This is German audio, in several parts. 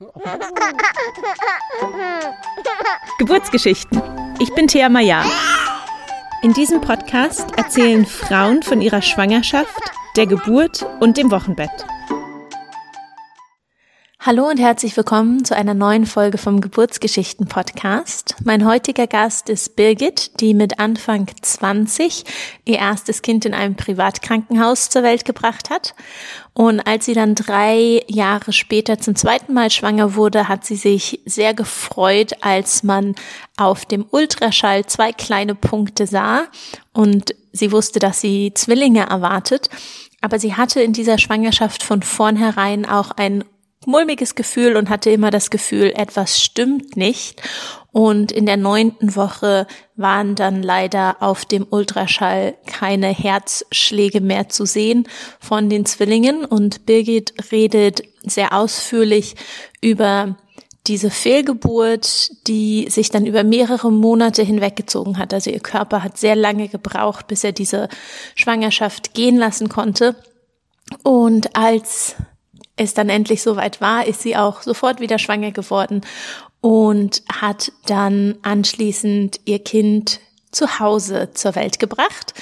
Geburtsgeschichten. Ich bin Thea Maya. In diesem Podcast erzählen Frauen von ihrer Schwangerschaft, der Geburt und dem Wochenbett. Hallo und herzlich willkommen zu einer neuen Folge vom Geburtsgeschichten Podcast. Mein heutiger Gast ist Birgit, die mit Anfang 20 ihr erstes Kind in einem Privatkrankenhaus zur Welt gebracht hat. Und als sie dann drei Jahre später zum zweiten Mal schwanger wurde, hat sie sich sehr gefreut, als man auf dem Ultraschall zwei kleine Punkte sah und sie wusste, dass sie Zwillinge erwartet. Aber sie hatte in dieser Schwangerschaft von vornherein auch ein mulmiges Gefühl und hatte immer das Gefühl, etwas stimmt nicht. Und in der neunten Woche waren dann leider auf dem Ultraschall keine Herzschläge mehr zu sehen von den Zwillingen. Und Birgit redet sehr ausführlich über diese Fehlgeburt, die sich dann über mehrere Monate hinweggezogen hat. Also ihr Körper hat sehr lange gebraucht, bis er diese Schwangerschaft gehen lassen konnte. Und als es dann endlich soweit war, ist sie auch sofort wieder schwanger geworden und hat dann anschließend ihr Kind zu Hause zur Welt gebracht.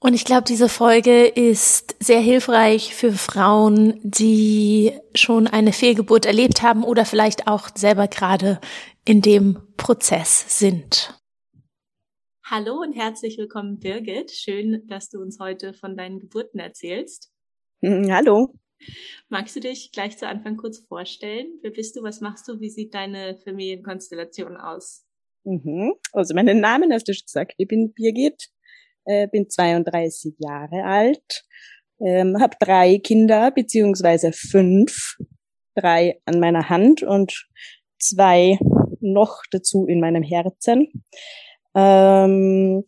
Und ich glaube, diese Folge ist sehr hilfreich für Frauen, die schon eine Fehlgeburt erlebt haben oder vielleicht auch selber gerade in dem Prozess sind. Hallo und herzlich willkommen, Birgit. Schön, dass du uns heute von deinen Geburten erzählst. Hallo. Magst du dich gleich zu Anfang kurz vorstellen? Wer bist du? Was machst du? Wie sieht deine Familienkonstellation aus? Mhm. Also meinen Namen hast du schon gesagt. Ich bin Birgit, äh, bin 32 Jahre alt, ähm, habe drei Kinder beziehungsweise fünf, drei an meiner Hand und zwei noch dazu in meinem Herzen. Ähm,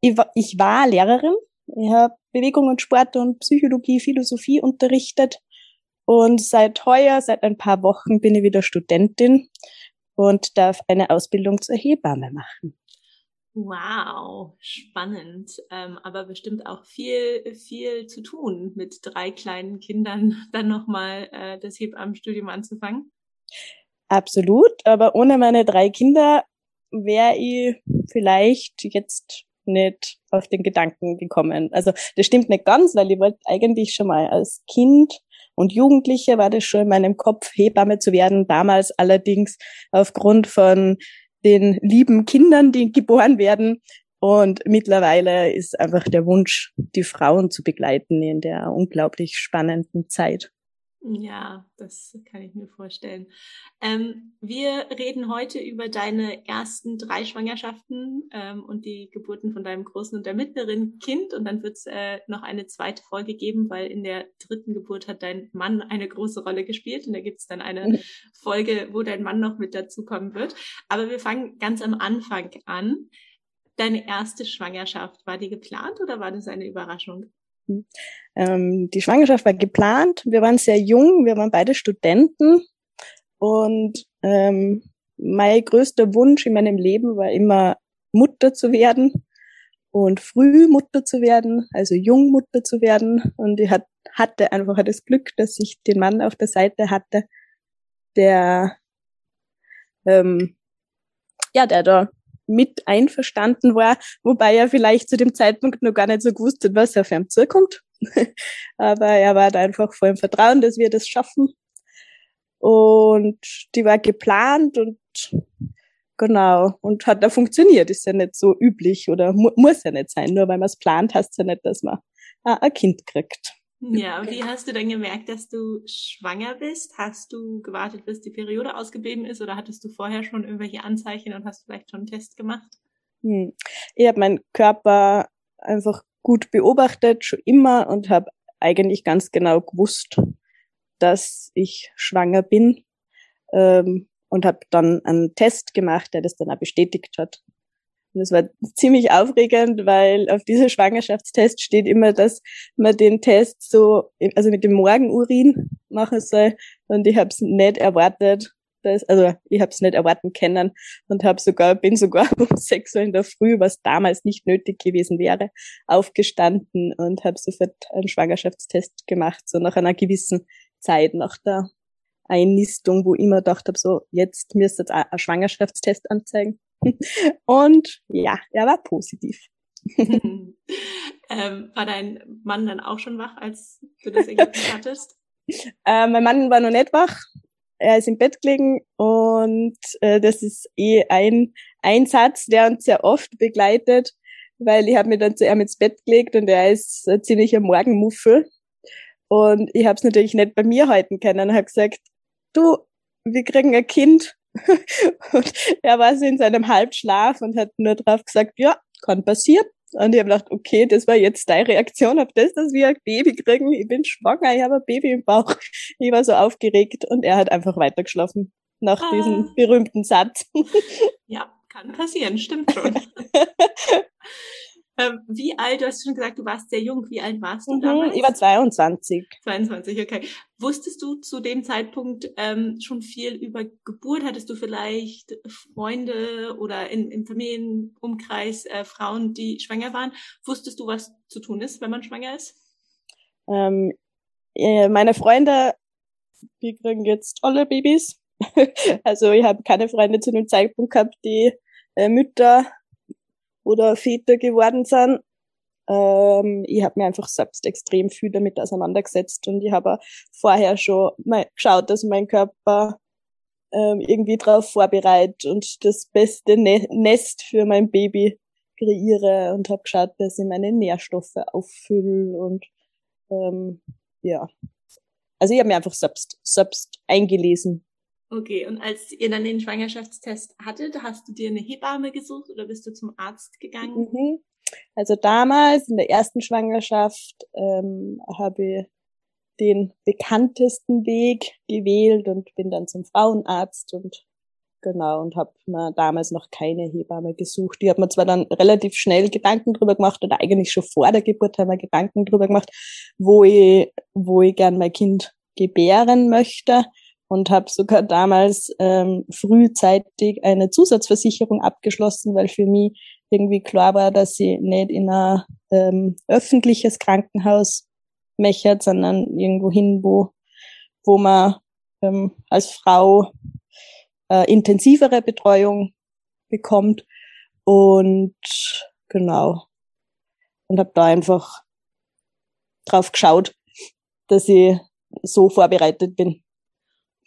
ich, ich war Lehrerin. Ich habe Bewegung und Sport und Psychologie, Philosophie unterrichtet. Und seit heuer, seit ein paar Wochen bin ich wieder Studentin und darf eine Ausbildung zur Hebamme machen. Wow, spannend. Ähm, aber bestimmt auch viel, viel zu tun, mit drei kleinen Kindern dann nochmal äh, das Hebammenstudium anzufangen. Absolut, aber ohne meine drei Kinder wäre ich vielleicht jetzt nicht auf den Gedanken gekommen. Also das stimmt nicht ganz, weil ich wollte eigentlich schon mal als Kind und Jugendliche war das schon in meinem Kopf, Hebamme zu werden. Damals allerdings aufgrund von den lieben Kindern, die geboren werden. Und mittlerweile ist einfach der Wunsch, die Frauen zu begleiten in der unglaublich spannenden Zeit. Ja, das kann ich mir vorstellen. Ähm, wir reden heute über deine ersten drei Schwangerschaften ähm, und die Geburten von deinem großen und der mittleren Kind. Und dann wird es äh, noch eine zweite Folge geben, weil in der dritten Geburt hat dein Mann eine große Rolle gespielt. Und da gibt es dann eine. Folge, wo dein Mann noch mit dazukommen wird. Aber wir fangen ganz am Anfang an. Deine erste Schwangerschaft, war die geplant oder war das eine Überraschung? Ähm, die Schwangerschaft war geplant. Wir waren sehr jung, wir waren beide Studenten und ähm, mein größter Wunsch in meinem Leben war immer Mutter zu werden und früh Mutter zu werden, also jung Mutter zu werden. Und ich hat, hatte einfach das Glück, dass ich den Mann auf der Seite hatte, der ähm, ja, der da mit einverstanden war, wobei er vielleicht zu dem Zeitpunkt noch gar nicht so gewusst hat, was auf ihm zukommt. Aber er war da einfach voll im Vertrauen, dass wir das schaffen. Und die war geplant und genau, und hat da funktioniert. Ist ja nicht so üblich oder mu muss ja nicht sein. Nur weil man es plant, heißt ja nicht, dass man ein Kind kriegt. Ja, wie hast du denn gemerkt, dass du schwanger bist? Hast du gewartet, bis die Periode ausgeblieben ist oder hattest du vorher schon irgendwelche Anzeichen und hast vielleicht schon einen Test gemacht? Hm. Ich habe meinen Körper einfach gut beobachtet, schon immer und habe eigentlich ganz genau gewusst, dass ich schwanger bin ähm, und habe dann einen Test gemacht, der das dann auch bestätigt hat. Und es war ziemlich aufregend, weil auf dieser Schwangerschaftstest steht immer, dass man den Test so, also mit dem Morgenurin machen soll. Und ich habe es nicht erwartet, dass, also ich habe es nicht erwarten können und habe sogar, bin sogar um sechs Uhr in der Früh, was damals nicht nötig gewesen wäre, aufgestanden und habe sofort einen Schwangerschaftstest gemacht, so nach einer gewissen Zeit nach der Einnistung, wo ich immer gedacht habe, so jetzt müsste jetzt ein Schwangerschaftstest anzeigen. Und ja, er war positiv. ähm, war dein Mann dann auch schon wach, als du das Ergebnis hattest? Äh, mein Mann war noch nicht wach. Er ist im Bett gelegen und äh, das ist eh ein, ein Satz, der uns sehr oft begleitet, weil ich habe mir dann zu ihm ins Bett gelegt und er ist ein ziemlicher Morgenmuffel. Und ich habe es natürlich nicht bei mir halten können und habe gesagt, du, wir kriegen ein Kind. und er war so in seinem Halbschlaf und hat nur drauf gesagt, ja, kann passieren. Und ich habe gedacht, okay, das war jetzt deine Reaktion auf das, dass wir ein Baby kriegen. Ich bin schwanger, ich habe ein Baby im Bauch. Ich war so aufgeregt und er hat einfach weitergeschlafen nach ah. diesem berühmten Satz. Ja, kann passieren, stimmt schon. Ähm, wie alt, du hast schon gesagt, du warst sehr jung. Wie alt warst du mhm, damals? Ich war 22. 22, okay. Wusstest du zu dem Zeitpunkt ähm, schon viel über Geburt? Hattest du vielleicht Freunde oder in, im Familienumkreis äh, Frauen, die schwanger waren? Wusstest du, was zu tun ist, wenn man schwanger ist? Ähm, äh, meine Freunde, die kriegen jetzt alle Babys. also ich habe keine Freunde zu dem Zeitpunkt gehabt, die äh, Mütter oder Väter geworden sind. Ähm, ich habe mir einfach selbst extrem viel damit auseinandergesetzt und ich habe vorher schon mal geschaut, dass mein Körper ähm, irgendwie darauf vorbereitet und das beste ne Nest für mein Baby kreiere und habe geschaut, dass ich meine Nährstoffe auffülle und ähm, ja. Also ich habe mir einfach selbst, selbst eingelesen Okay, und als ihr dann den Schwangerschaftstest hattet, hast du dir eine Hebamme gesucht oder bist du zum Arzt gegangen? Mhm. Also damals in der ersten Schwangerschaft ähm, habe ich den bekanntesten Weg gewählt und bin dann zum Frauenarzt und genau und habe mir damals noch keine Hebamme gesucht. Die hat mir zwar dann relativ schnell Gedanken drüber gemacht oder eigentlich schon vor der Geburt haben wir Gedanken drüber gemacht, wo ich wo ich gern mein Kind gebären möchte und habe sogar damals ähm, frühzeitig eine Zusatzversicherung abgeschlossen, weil für mich irgendwie klar war, dass sie nicht in ein ähm, öffentliches Krankenhaus mechert, sondern irgendwo hin, wo, wo man ähm, als Frau äh, intensivere Betreuung bekommt. Und genau. Und habe da einfach drauf geschaut, dass ich so vorbereitet bin.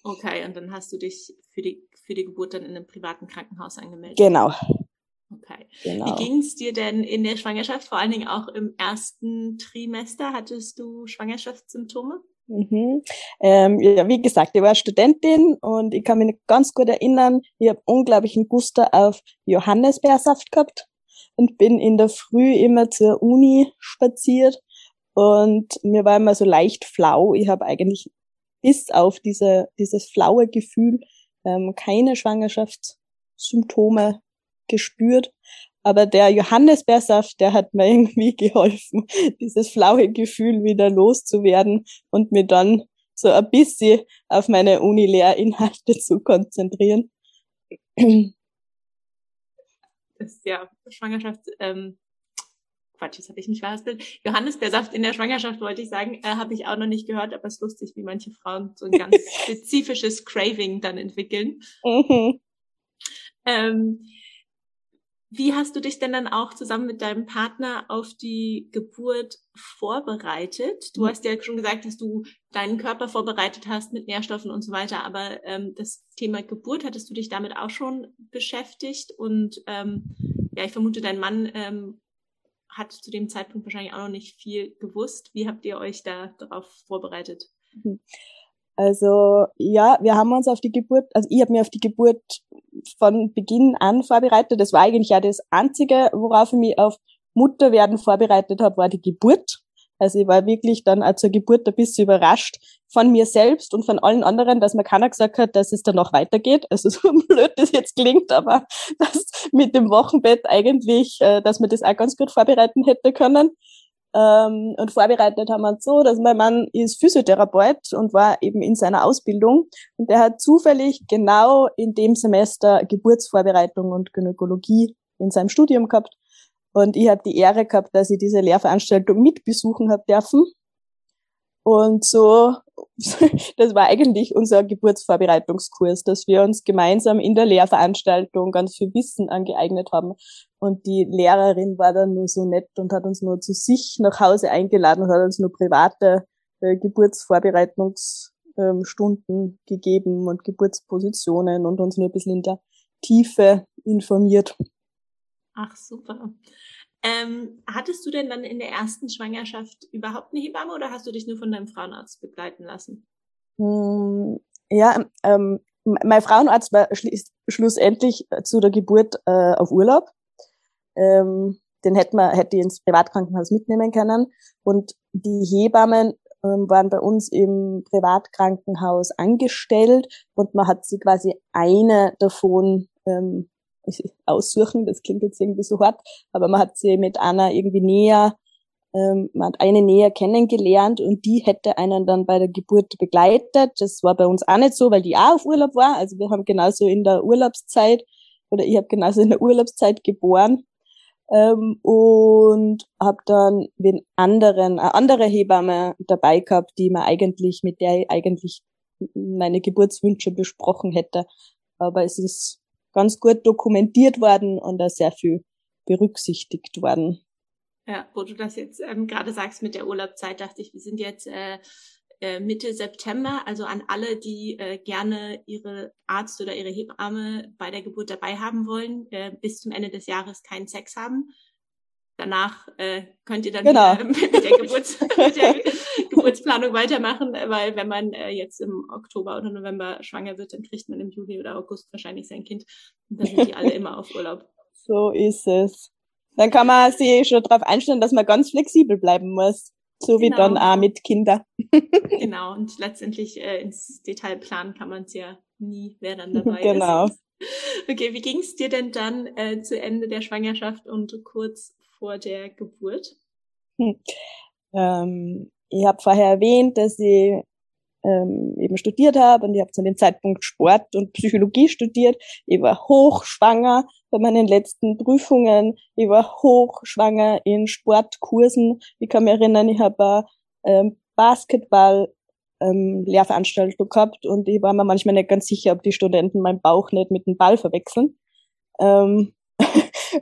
Okay, und dann hast du dich für die, für die Geburt dann in einem privaten Krankenhaus angemeldet. Genau. Okay. Genau. Wie ging es dir denn in der Schwangerschaft, vor allen Dingen auch im ersten Trimester? Hattest du Schwangerschaftssymptome? Mhm. Ähm, ja, wie gesagt, ich war Studentin und ich kann mich ganz gut erinnern, ich habe unglaublichen Guster auf Johannisbeersaft gehabt und bin in der Früh immer zur Uni spaziert und mir war immer so leicht flau. Ich habe eigentlich bis auf diese, dieses flaue Gefühl ähm, keine Schwangerschaftssymptome gespürt. Aber der Johannisbeersaft, der hat mir irgendwie geholfen, dieses flaue Gefühl wieder loszuwerden und mir dann so ein bisschen auf meine Uni-Lehrinhalte zu konzentrieren. Das ja Schwangerschaft, ähm, Quatsch, jetzt habe ich nicht verhaspelt. Johannisbeersaft in der Schwangerschaft wollte ich sagen, äh, habe ich auch noch nicht gehört, aber es ist lustig, wie manche Frauen so ein ganz spezifisches Craving dann entwickeln. Mhm. Ähm, wie hast du dich denn dann auch zusammen mit deinem Partner auf die Geburt vorbereitet? Du mhm. hast ja schon gesagt, dass du deinen Körper vorbereitet hast mit Nährstoffen und so weiter, aber ähm, das Thema Geburt, hattest du dich damit auch schon beschäftigt? Und ähm, ja, ich vermute, dein Mann ähm, hat zu dem Zeitpunkt wahrscheinlich auch noch nicht viel gewusst. Wie habt ihr euch da darauf vorbereitet? Mhm. Also ja, wir haben uns auf die Geburt, also ich habe mir auf die Geburt von Beginn an vorbereitet. Das war eigentlich ja das Einzige, worauf ich mich auf Mutterwerden vorbereitet habe, war die Geburt. Also ich war wirklich dann auch zur Geburt ein bisschen überrascht von mir selbst und von allen anderen, dass mir keiner gesagt hat, dass es dann noch weitergeht. Also so blöd das jetzt klingt, aber dass mit dem Wochenbett eigentlich, äh, dass man das auch ganz gut vorbereiten hätte können. Ähm, und vorbereitet haben wir uns so, dass mein Mann ist Physiotherapeut und war eben in seiner Ausbildung und der hat zufällig genau in dem Semester Geburtsvorbereitung und Gynäkologie in seinem Studium gehabt. Und ich habe die Ehre gehabt, dass ich diese Lehrveranstaltung mitbesuchen habe dürfen. Und so, das war eigentlich unser Geburtsvorbereitungskurs, dass wir uns gemeinsam in der Lehrveranstaltung ganz viel Wissen angeeignet haben. Und die Lehrerin war dann nur so nett und hat uns nur zu sich nach Hause eingeladen und hat uns nur private äh, Geburtsvorbereitungsstunden ähm, gegeben und Geburtspositionen und uns nur ein bisschen in der Tiefe informiert. Ach, super. Ähm, hattest du denn dann in der ersten Schwangerschaft überhaupt eine Hebamme oder hast du dich nur von deinem Frauenarzt begleiten lassen? Hm, ja, ähm, mein Frauenarzt war schlussendlich zu der Geburt äh, auf Urlaub. Ähm, den hätte man hätte ich ins Privatkrankenhaus mitnehmen können. Und die Hebammen ähm, waren bei uns im Privatkrankenhaus angestellt und man hat sie quasi eine davon ähm, aussuchen, das klingt jetzt irgendwie so hart, aber man hat sie mit einer irgendwie näher, ähm, man hat eine näher kennengelernt und die hätte einen dann bei der Geburt begleitet. Das war bei uns auch nicht so, weil die auch auf Urlaub war. Also wir haben genauso in der Urlaubszeit oder ich habe genauso in der Urlaubszeit geboren ähm, und habe dann den anderen, eine andere Hebamme dabei gehabt, die mir eigentlich mit der ich eigentlich meine Geburtswünsche besprochen hätte. Aber es ist ganz gut dokumentiert worden und da sehr viel berücksichtigt worden. Ja, wo du das jetzt ähm, gerade sagst mit der Urlaubszeit, dachte ich, wir sind jetzt äh, äh, Mitte September, also an alle, die äh, gerne ihre Arzt oder ihre Hebamme bei der Geburt dabei haben wollen, äh, bis zum Ende des Jahres keinen Sex haben. Danach äh, könnt ihr dann genau. mit, der Geburts mit der Geburtsplanung weitermachen, weil wenn man äh, jetzt im Oktober oder November schwanger wird, dann kriegt man im Juli oder August wahrscheinlich sein Kind. Und dann sind die alle immer auf Urlaub. So ist es. Dann kann man sich schon darauf einstellen, dass man ganz flexibel bleiben muss. So wie genau. dann auch mit Kindern. genau, und letztendlich äh, ins Detail planen kann man es ja nie, wer dann dabei genau. ist. Genau. Okay, wie ging es dir denn dann äh, zu Ende der Schwangerschaft und kurz vor der Geburt? Hm. Ähm, ich habe vorher erwähnt, dass ich ähm, eben studiert habe und ich habe zu dem Zeitpunkt Sport und Psychologie studiert. Ich war hochschwanger bei meinen letzten Prüfungen. Ich war hochschwanger in Sportkursen. Ich kann mich erinnern, ich habe ähm, Basketball ähm, Lehrveranstaltung gehabt und ich war mir manchmal nicht ganz sicher, ob die Studenten meinen Bauch nicht mit dem Ball verwechseln. Ähm,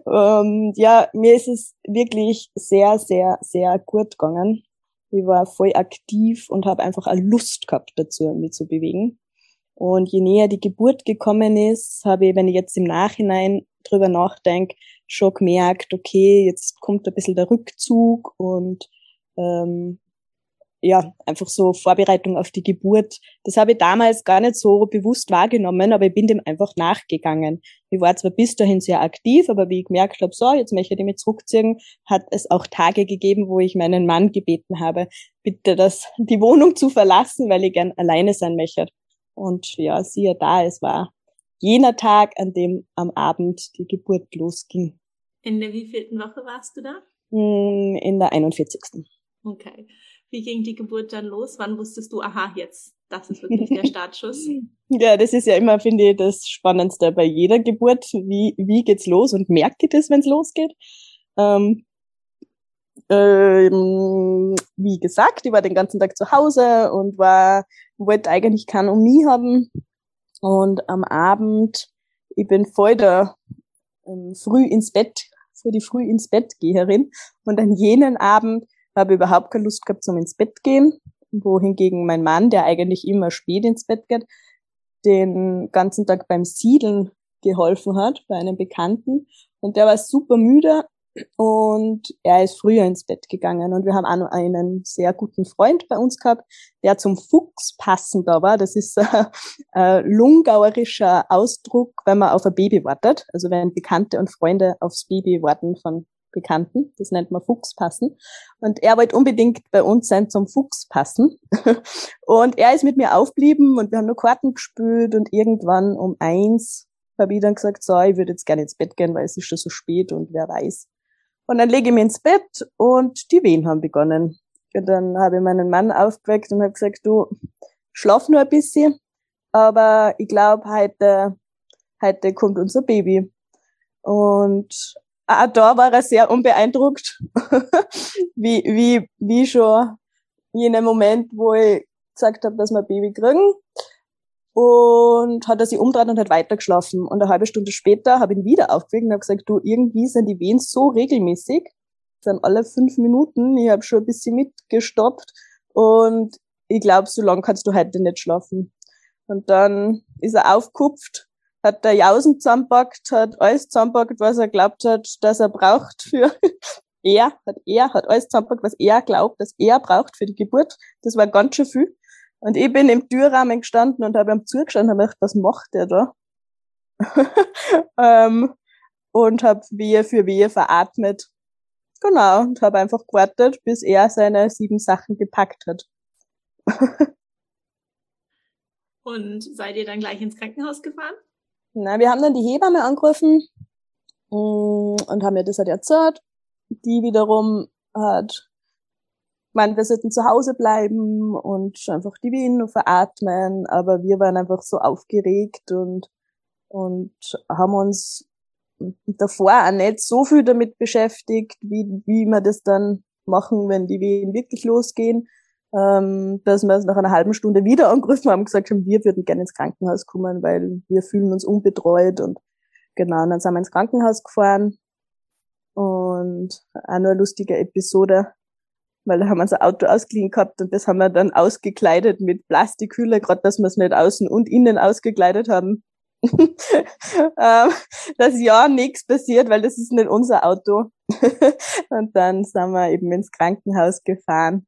ähm, ja, mir ist es wirklich sehr, sehr, sehr gut gegangen. Ich war voll aktiv und habe einfach eine Lust gehabt dazu, mich zu bewegen. Und je näher die Geburt gekommen ist, habe ich, wenn ich jetzt im Nachhinein drüber nachdenke, schon gemerkt, okay, jetzt kommt ein bisschen der Rückzug und ähm, ja, einfach so Vorbereitung auf die Geburt. Das habe ich damals gar nicht so bewusst wahrgenommen, aber ich bin dem einfach nachgegangen. Ich war zwar bis dahin sehr aktiv, aber wie ich gemerkt habe, so, jetzt möchte ich mich zurückziehen, hat es auch Tage gegeben, wo ich meinen Mann gebeten habe, bitte das, die Wohnung zu verlassen, weil ich gern alleine sein möchte. Und ja, siehe da, es war jener Tag, an dem am Abend die Geburt losging. In der wievielten Woche warst du da? Hm, in der 41. Okay. Wie ging die Geburt dann los? Wann wusstest du, aha, jetzt, das ist wirklich der Startschuss? ja, das ist ja immer, finde ich, das Spannendste bei jeder Geburt. Wie, wie geht's los und merkt ihr das, wenn es losgeht? Ähm, ähm, wie gesagt, ich war den ganzen Tag zu Hause und war, wollte eigentlich keinen mich haben. Und am Abend, ich bin voll der ähm, früh ins Bett, für die früh ins Bett Geherin. Und an jenen Abend habe überhaupt keine Lust gehabt zum ins Bett gehen, wohingegen mein Mann, der eigentlich immer spät ins Bett geht, den ganzen Tag beim Siedeln geholfen hat bei einem Bekannten und der war super müde und er ist früher ins Bett gegangen und wir haben auch noch einen sehr guten Freund bei uns gehabt, der zum Fuchs passender war. Das ist ein lungauerischer Ausdruck, wenn man auf ein Baby wartet. Also wenn Bekannte und Freunde aufs Baby warten von Bekannten. Das nennt man Fuchspassen. Und er wollte unbedingt bei uns sein zum Fuchspassen. und er ist mit mir aufblieben und wir haben nur Karten gespielt und irgendwann um eins habe ich dann gesagt, so, ich würde jetzt gerne ins Bett gehen, weil es ist schon so spät und wer weiß. Und dann lege ich mich ins Bett und die Wehen haben begonnen. Und dann habe ich meinen Mann aufgeweckt und habe gesagt, du, schlaf nur ein bisschen, aber ich glaube, heute, heute kommt unser Baby. Und auch da war er sehr unbeeindruckt, wie, wie, wie schon jener Moment, wo ich gesagt habe, dass wir ein Baby kriegen. Und hat er sich umdreht und hat weitergeschlafen. Und eine halbe Stunde später habe ich ihn wieder aufgeweckt und habe gesagt, du, irgendwie sind die Wehen so regelmäßig, sind alle fünf Minuten. Ich habe schon ein bisschen mitgestoppt und ich glaube, so lange kannst du heute nicht schlafen. Und dann ist er aufgekupft, hat der Jausen zusammenpackt, hat alles zusammenpackt, was er glaubt hat, dass er braucht für er, hat er, hat alles zusammenpackt, was er glaubt, dass er braucht für die Geburt. Das war ganz schön viel. Und ich bin im Türrahmen gestanden und habe ihm zugestanden und habe gedacht, was macht der da? ähm, und habe Wehe für Wehe veratmet. Genau, und habe einfach gewartet, bis er seine sieben Sachen gepackt hat. und seid ihr dann gleich ins Krankenhaus gefahren? Na, wir haben dann die Hebamme angerufen mm, und haben mir das halt erzählt. Die wiederum hat gemeint, wir sollten zu Hause bleiben und einfach die Wehen nur veratmen, aber wir waren einfach so aufgeregt und, und haben uns davor auch nicht so viel damit beschäftigt, wie, wie wir das dann machen, wenn die Wehen wirklich losgehen, ähm, dass wir es nach einer halben Stunde wieder angerufen haben und gesagt haben, wir würden gerne ins Krankenhaus kommen, weil wir fühlen uns unbetreut und genau, und dann sind wir ins Krankenhaus gefahren und auch nur eine lustige Episode, weil da haben wir unser Auto ausgeliehen gehabt und das haben wir dann ausgekleidet mit Plastikhülle, gerade dass wir es nicht außen und innen ausgekleidet haben. Ähm, dass ja nichts passiert, weil das ist nicht unser Auto. und dann sind wir eben ins Krankenhaus gefahren.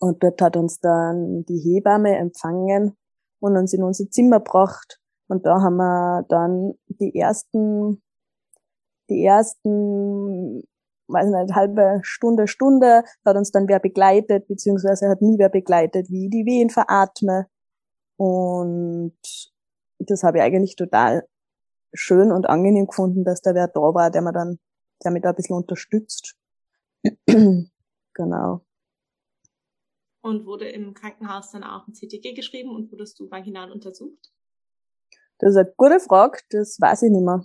Und dort hat uns dann die Hebamme empfangen und uns in unser Zimmer gebracht. Und da haben wir dann die ersten, die ersten weiß nicht, halbe Stunde, Stunde, hat uns dann wer begleitet, beziehungsweise hat nie wer begleitet, wie die Wehen veratme. Und das habe ich eigentlich total schön und angenehm gefunden, dass da wer da war, der mir dann, der mich da ein bisschen unterstützt. genau. Und wurde im Krankenhaus dann auch ein CTG geschrieben und wurdest du vaginal untersucht? Das ist eine gute Frage, das weiß ich nicht mehr.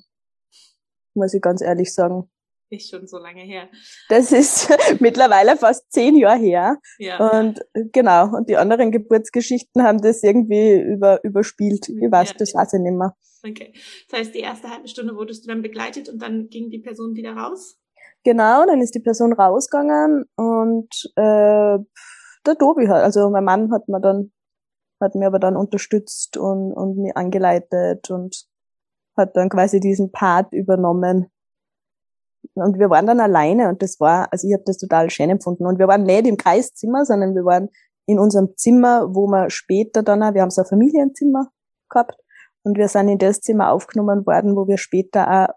Muss ich ganz ehrlich sagen nicht schon so lange her. Das ist mittlerweile fast zehn Jahre her. Ja. Und genau, und die anderen Geburtsgeschichten haben das irgendwie über, überspielt. Ich weiß, ja, das weiß ich nicht mehr. Okay. Das heißt, die erste halbe Stunde wurdest du dann begleitet und dann ging die Person wieder raus? Genau, dann ist die Person rausgegangen und äh, der Tobi hat, also mein Mann hat mir dann, hat mir aber dann unterstützt und, und mir angeleitet und hat dann quasi diesen Part übernommen und wir waren dann alleine und das war, also ich habe das total schön empfunden. Und wir waren nicht im Kreiszimmer, sondern wir waren in unserem Zimmer, wo wir später dann auch, wir haben so ein Familienzimmer gehabt und wir sind in das Zimmer aufgenommen worden, wo wir später auch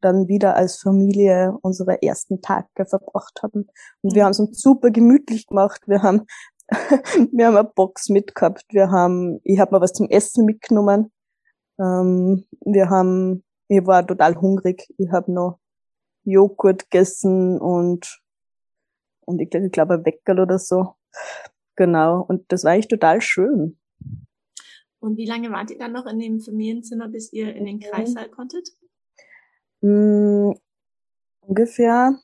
dann wieder als Familie unsere ersten Tage verbracht haben. Und wir mhm. haben es uns super gemütlich gemacht. Wir haben, wir haben eine Box mitgehabt. Wir haben, ich habe mir was zum Essen mitgenommen. Ähm, wir haben, ich war total hungrig. Ich habe noch Joghurt gegessen und, und ich, ich glaube ein Weckerl oder so. Genau. Und das war eigentlich total schön. Und wie lange wart ihr dann noch in dem Familienzimmer, bis ihr in den Kreissaal konntet? Mm, ungefähr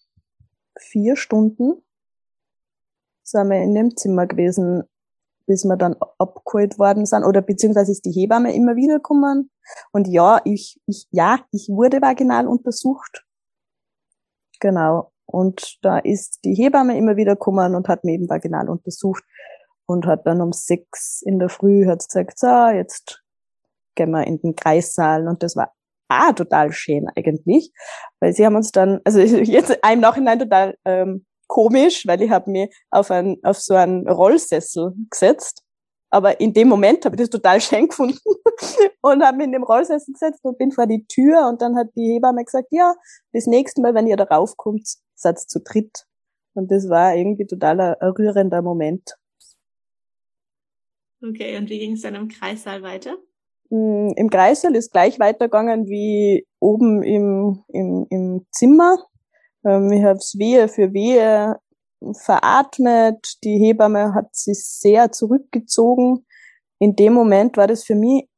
vier Stunden sind wir in dem Zimmer gewesen, bis wir dann abgeholt worden sind. Oder beziehungsweise ist die Hebamme immer wieder gekommen. Und ja, ich, ich, ja, ich wurde vaginal untersucht. Genau. Und da ist die Hebamme immer wieder gekommen und hat mich eben vaginal untersucht und hat dann um sechs in der Früh hat gesagt, so, jetzt gehen wir in den Kreissaal und das war ah, total schön eigentlich, weil sie haben uns dann, also jetzt im Nachhinein total ähm, komisch, weil ich habe mich auf, ein, auf so einen Rollsessel gesetzt aber in dem Moment habe ich das total schön gefunden und habe mich in dem Rollsessel gesetzt und bin vor die Tür und dann hat die Hebamme gesagt, ja, das nächste Mal, wenn ihr da raufkommt, seid zu dritt. Und das war irgendwie total ein rührender Moment. Okay, und wie ging es dann im Kreissaal weiter? Mm, Im Kreissaal ist gleich weitergegangen wie oben im, im, im Zimmer. Ähm, ich habe es Wehe für Wehe veratmet. Die Hebamme hat sich sehr zurückgezogen. In dem Moment war das für mich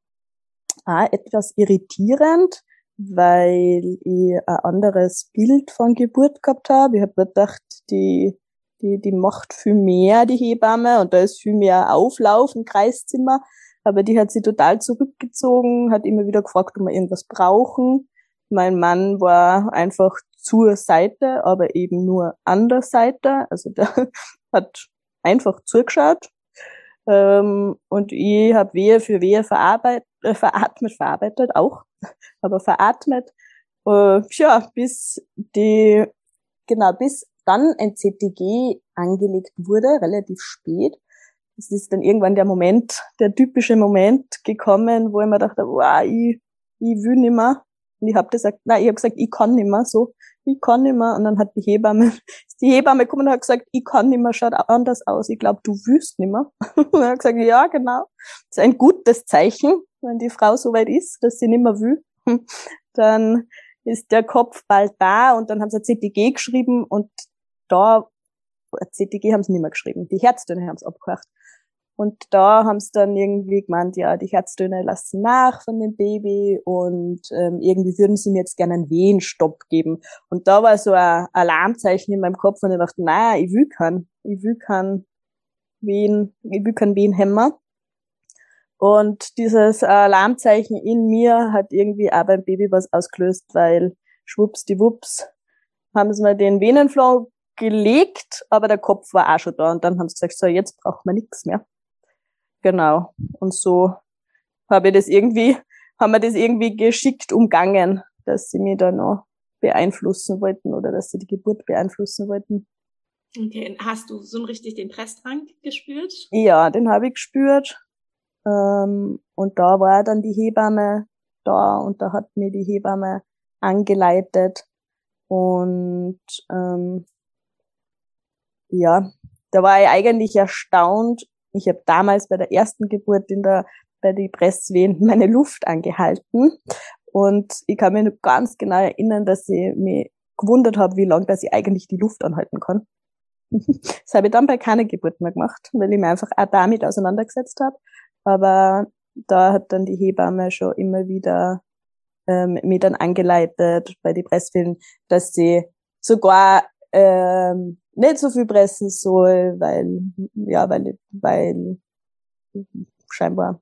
auch etwas irritierend, weil ich ein anderes Bild von Geburt gehabt habe. Ich habe gedacht, die, Die, die macht viel mehr, die Hebamme, und da ist viel mehr Auflauf im Kreiszimmer. Aber die hat sie total zurückgezogen, hat immer wieder gefragt, ob wir irgendwas brauchen. Mein Mann war einfach zur Seite, aber eben nur an der Seite. Also der hat einfach zugeschaut. Ähm, und ich habe Wehe für Wehe verarbeitet, äh, veratmet, verarbeitet auch, aber veratmet. Äh, ja, bis die, genau, bis dann ein CTG angelegt wurde, relativ spät. Es ist dann irgendwann der Moment, der typische Moment gekommen, wo ich mir dachte, wow, ich, ich will nimmer. Und ich habe gesagt, nein, ich habe gesagt, ich kann nimmer so, ich kann nimmer. Und dann hat die Hebamme, die Hebamme gekommen und hat gesagt, ich kann nimmer, schaut anders aus. Ich glaube, du willst nimmer. Und er hat gesagt, ja, genau. Das ist ein gutes Zeichen, wenn die Frau so weit ist, dass sie nimmer will. Dann ist der Kopf bald da und dann haben sie ein CTG geschrieben und da, CTG haben sie nicht mehr geschrieben, die Herztöne haben sie abgehört. Und da haben sie dann irgendwie gemeint, ja, die Herztöne lassen nach von dem Baby und ähm, irgendwie würden sie mir jetzt gerne einen Wehenstopp geben. Und da war so ein Alarmzeichen in meinem Kopf und ich dachte, naja, ich will keinen, ich will keinen Wehen, ich will keinen Wehenhemmer. Und dieses Alarmzeichen in mir hat irgendwie auch beim Baby was ausgelöst, weil schwuppsdiwupps haben sie mir den Venenflow gelegt, aber der Kopf war auch schon da und dann haben sie gesagt, so jetzt braucht man nichts mehr. Genau. Und so habe ich das irgendwie, haben wir das irgendwie geschickt umgangen, dass sie mich da noch beeinflussen wollten oder dass sie die Geburt beeinflussen wollten. Okay, hast du so richtig den Pressdrang gespürt? Ja, den habe ich gespürt. Ähm, und da war dann die Hebamme da und da hat mir die Hebamme angeleitet. Und ähm, ja, da war ich eigentlich erstaunt. Ich habe damals bei der ersten Geburt in der bei die Presswehen meine Luft angehalten und ich kann mich ganz genau erinnern, dass ich mich gewundert habe, wie lange dass ich eigentlich die Luft anhalten kann. das habe ich dann bei keiner Geburt mehr gemacht, weil ich mich einfach auch damit auseinandergesetzt habe. Aber da hat dann die Hebamme schon immer wieder ähm, mich dann angeleitet bei die Presswehen, dass sie sogar ähm, nicht so viel pressen soll, weil, ja, weil, weil scheinbar,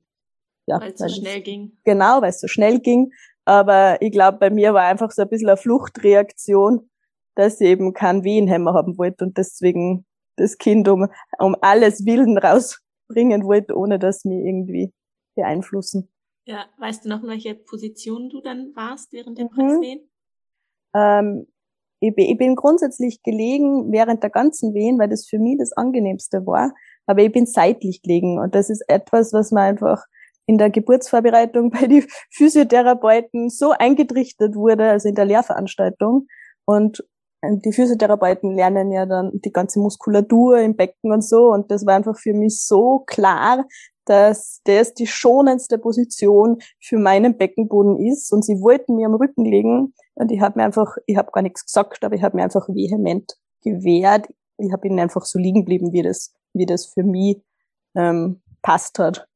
ja. Weil es so schnell ging. Genau, weil es so schnell ging. Aber ich glaube, bei mir war einfach so ein bisschen eine Fluchtreaktion, dass ich eben keinen Wehenhemmer haben wollte und deswegen das Kind um, um alles Wilden rausbringen wollte, ohne dass mir irgendwie beeinflussen. Ja, weißt du noch, in welcher Position du dann warst während der mhm. Presswehen? Ähm, ich bin, ich bin grundsätzlich gelegen während der ganzen Wehen, weil das für mich das angenehmste war. Aber ich bin seitlich gelegen und das ist etwas, was man einfach in der Geburtsvorbereitung bei den Physiotherapeuten so eingetrichtert wurde, also in der Lehrveranstaltung. Und die Physiotherapeuten lernen ja dann die ganze Muskulatur im Becken und so. Und das war einfach für mich so klar, dass das die schonendste Position für meinen Beckenboden ist. Und sie wollten mir am Rücken legen. Und ich habe mir einfach, ich habe gar nichts gesagt, aber ich habe mir einfach vehement gewehrt. Ich habe ihnen einfach so liegen geblieben, wie das, wie das für mich ähm, passt hat.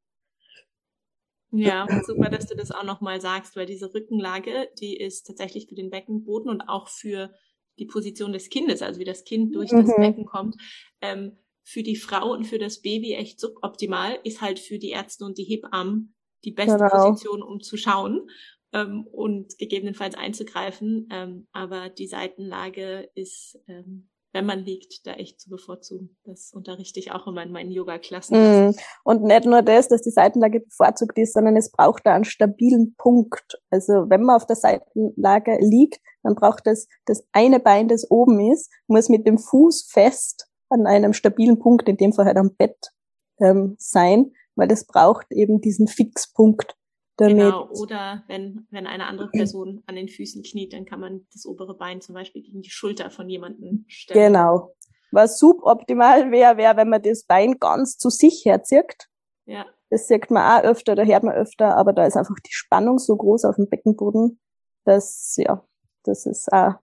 Ja, super, dass du das auch nochmal sagst, weil diese Rückenlage, die ist tatsächlich für den Beckenboden und auch für die Position des Kindes, also wie das Kind durch mhm. das Becken kommt, ähm, für die Frau und für das Baby echt suboptimal, ist halt für die Ärzte und die Hebammen die beste genau. Position, um zu schauen ähm, und gegebenenfalls einzugreifen. Ähm, aber die Seitenlage ist, ähm, wenn man liegt, da echt zu bevorzugen. Das unterrichte ich auch immer in meinen Yoga-Klassen. Mm. Und nicht nur das, dass die Seitenlage bevorzugt ist, sondern es braucht da einen stabilen Punkt. Also wenn man auf der Seitenlage liegt, dann braucht es das eine Bein, das oben ist, muss mit dem Fuß fest an einem stabilen Punkt, in dem Fall halt am Bett ähm, sein, weil das braucht eben diesen Fixpunkt. Damit genau, oder wenn, wenn eine andere Person an den Füßen kniet, dann kann man das obere Bein zum Beispiel gegen die Schulter von jemandem stellen. Genau. Was suboptimal wäre, wäre, wenn man das Bein ganz zu sich herzieht. Ja. Das sieht man auch öfter, da hört man öfter, aber da ist einfach die Spannung so groß auf dem Beckenboden, dass, ja, das ist auch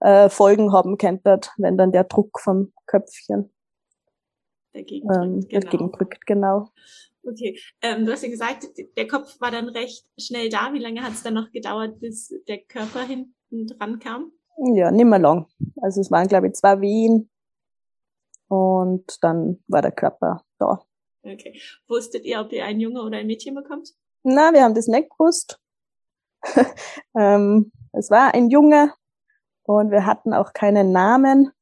äh, Folgen haben könnte, wenn dann der Druck vom Köpfchen dagegen drückt. Ähm, genau. Dagegen drückt, genau. Okay, ähm, du hast ja gesagt, der Kopf war dann recht schnell da. Wie lange hat es dann noch gedauert, bis der Körper hinten dran kam? Ja, nicht mehr lang. Also es waren, glaube ich, zwei Wehen. Und dann war der Körper da. Okay. Wusstet ihr, ob ihr ein Junge oder ein Mädchen bekommt? Na, wir haben das nicht gewusst. ähm, es war ein Junge und wir hatten auch keinen Namen.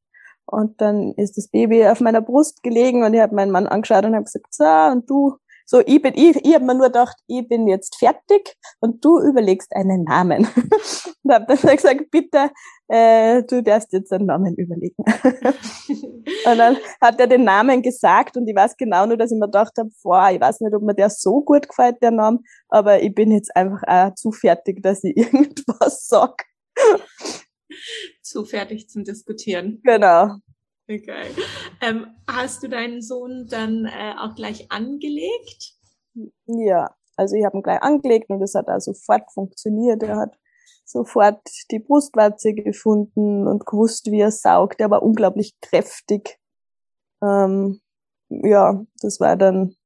Und dann ist das Baby auf meiner Brust gelegen und ich habe meinen Mann angeschaut und habe gesagt, so, und du, so, ich bin, ich, ich habe mir nur gedacht, ich bin jetzt fertig und du überlegst einen Namen. und habe dann gesagt, bitte, äh, du darfst jetzt einen Namen überlegen. und dann hat er den Namen gesagt und ich weiß genau nur, dass ich mir gedacht habe, boah, ich weiß nicht, ob mir der so gut gefällt, der Name, aber ich bin jetzt einfach auch zu fertig, dass ich irgendwas sag. zu fertig zum Diskutieren. Genau. Okay. Ähm, hast du deinen Sohn dann äh, auch gleich angelegt? Ja, also ich habe ihn gleich angelegt und es hat auch sofort funktioniert. Er hat sofort die Brustwarze gefunden und gewusst, wie er saugt. Er war unglaublich kräftig. Ähm, ja, das war dann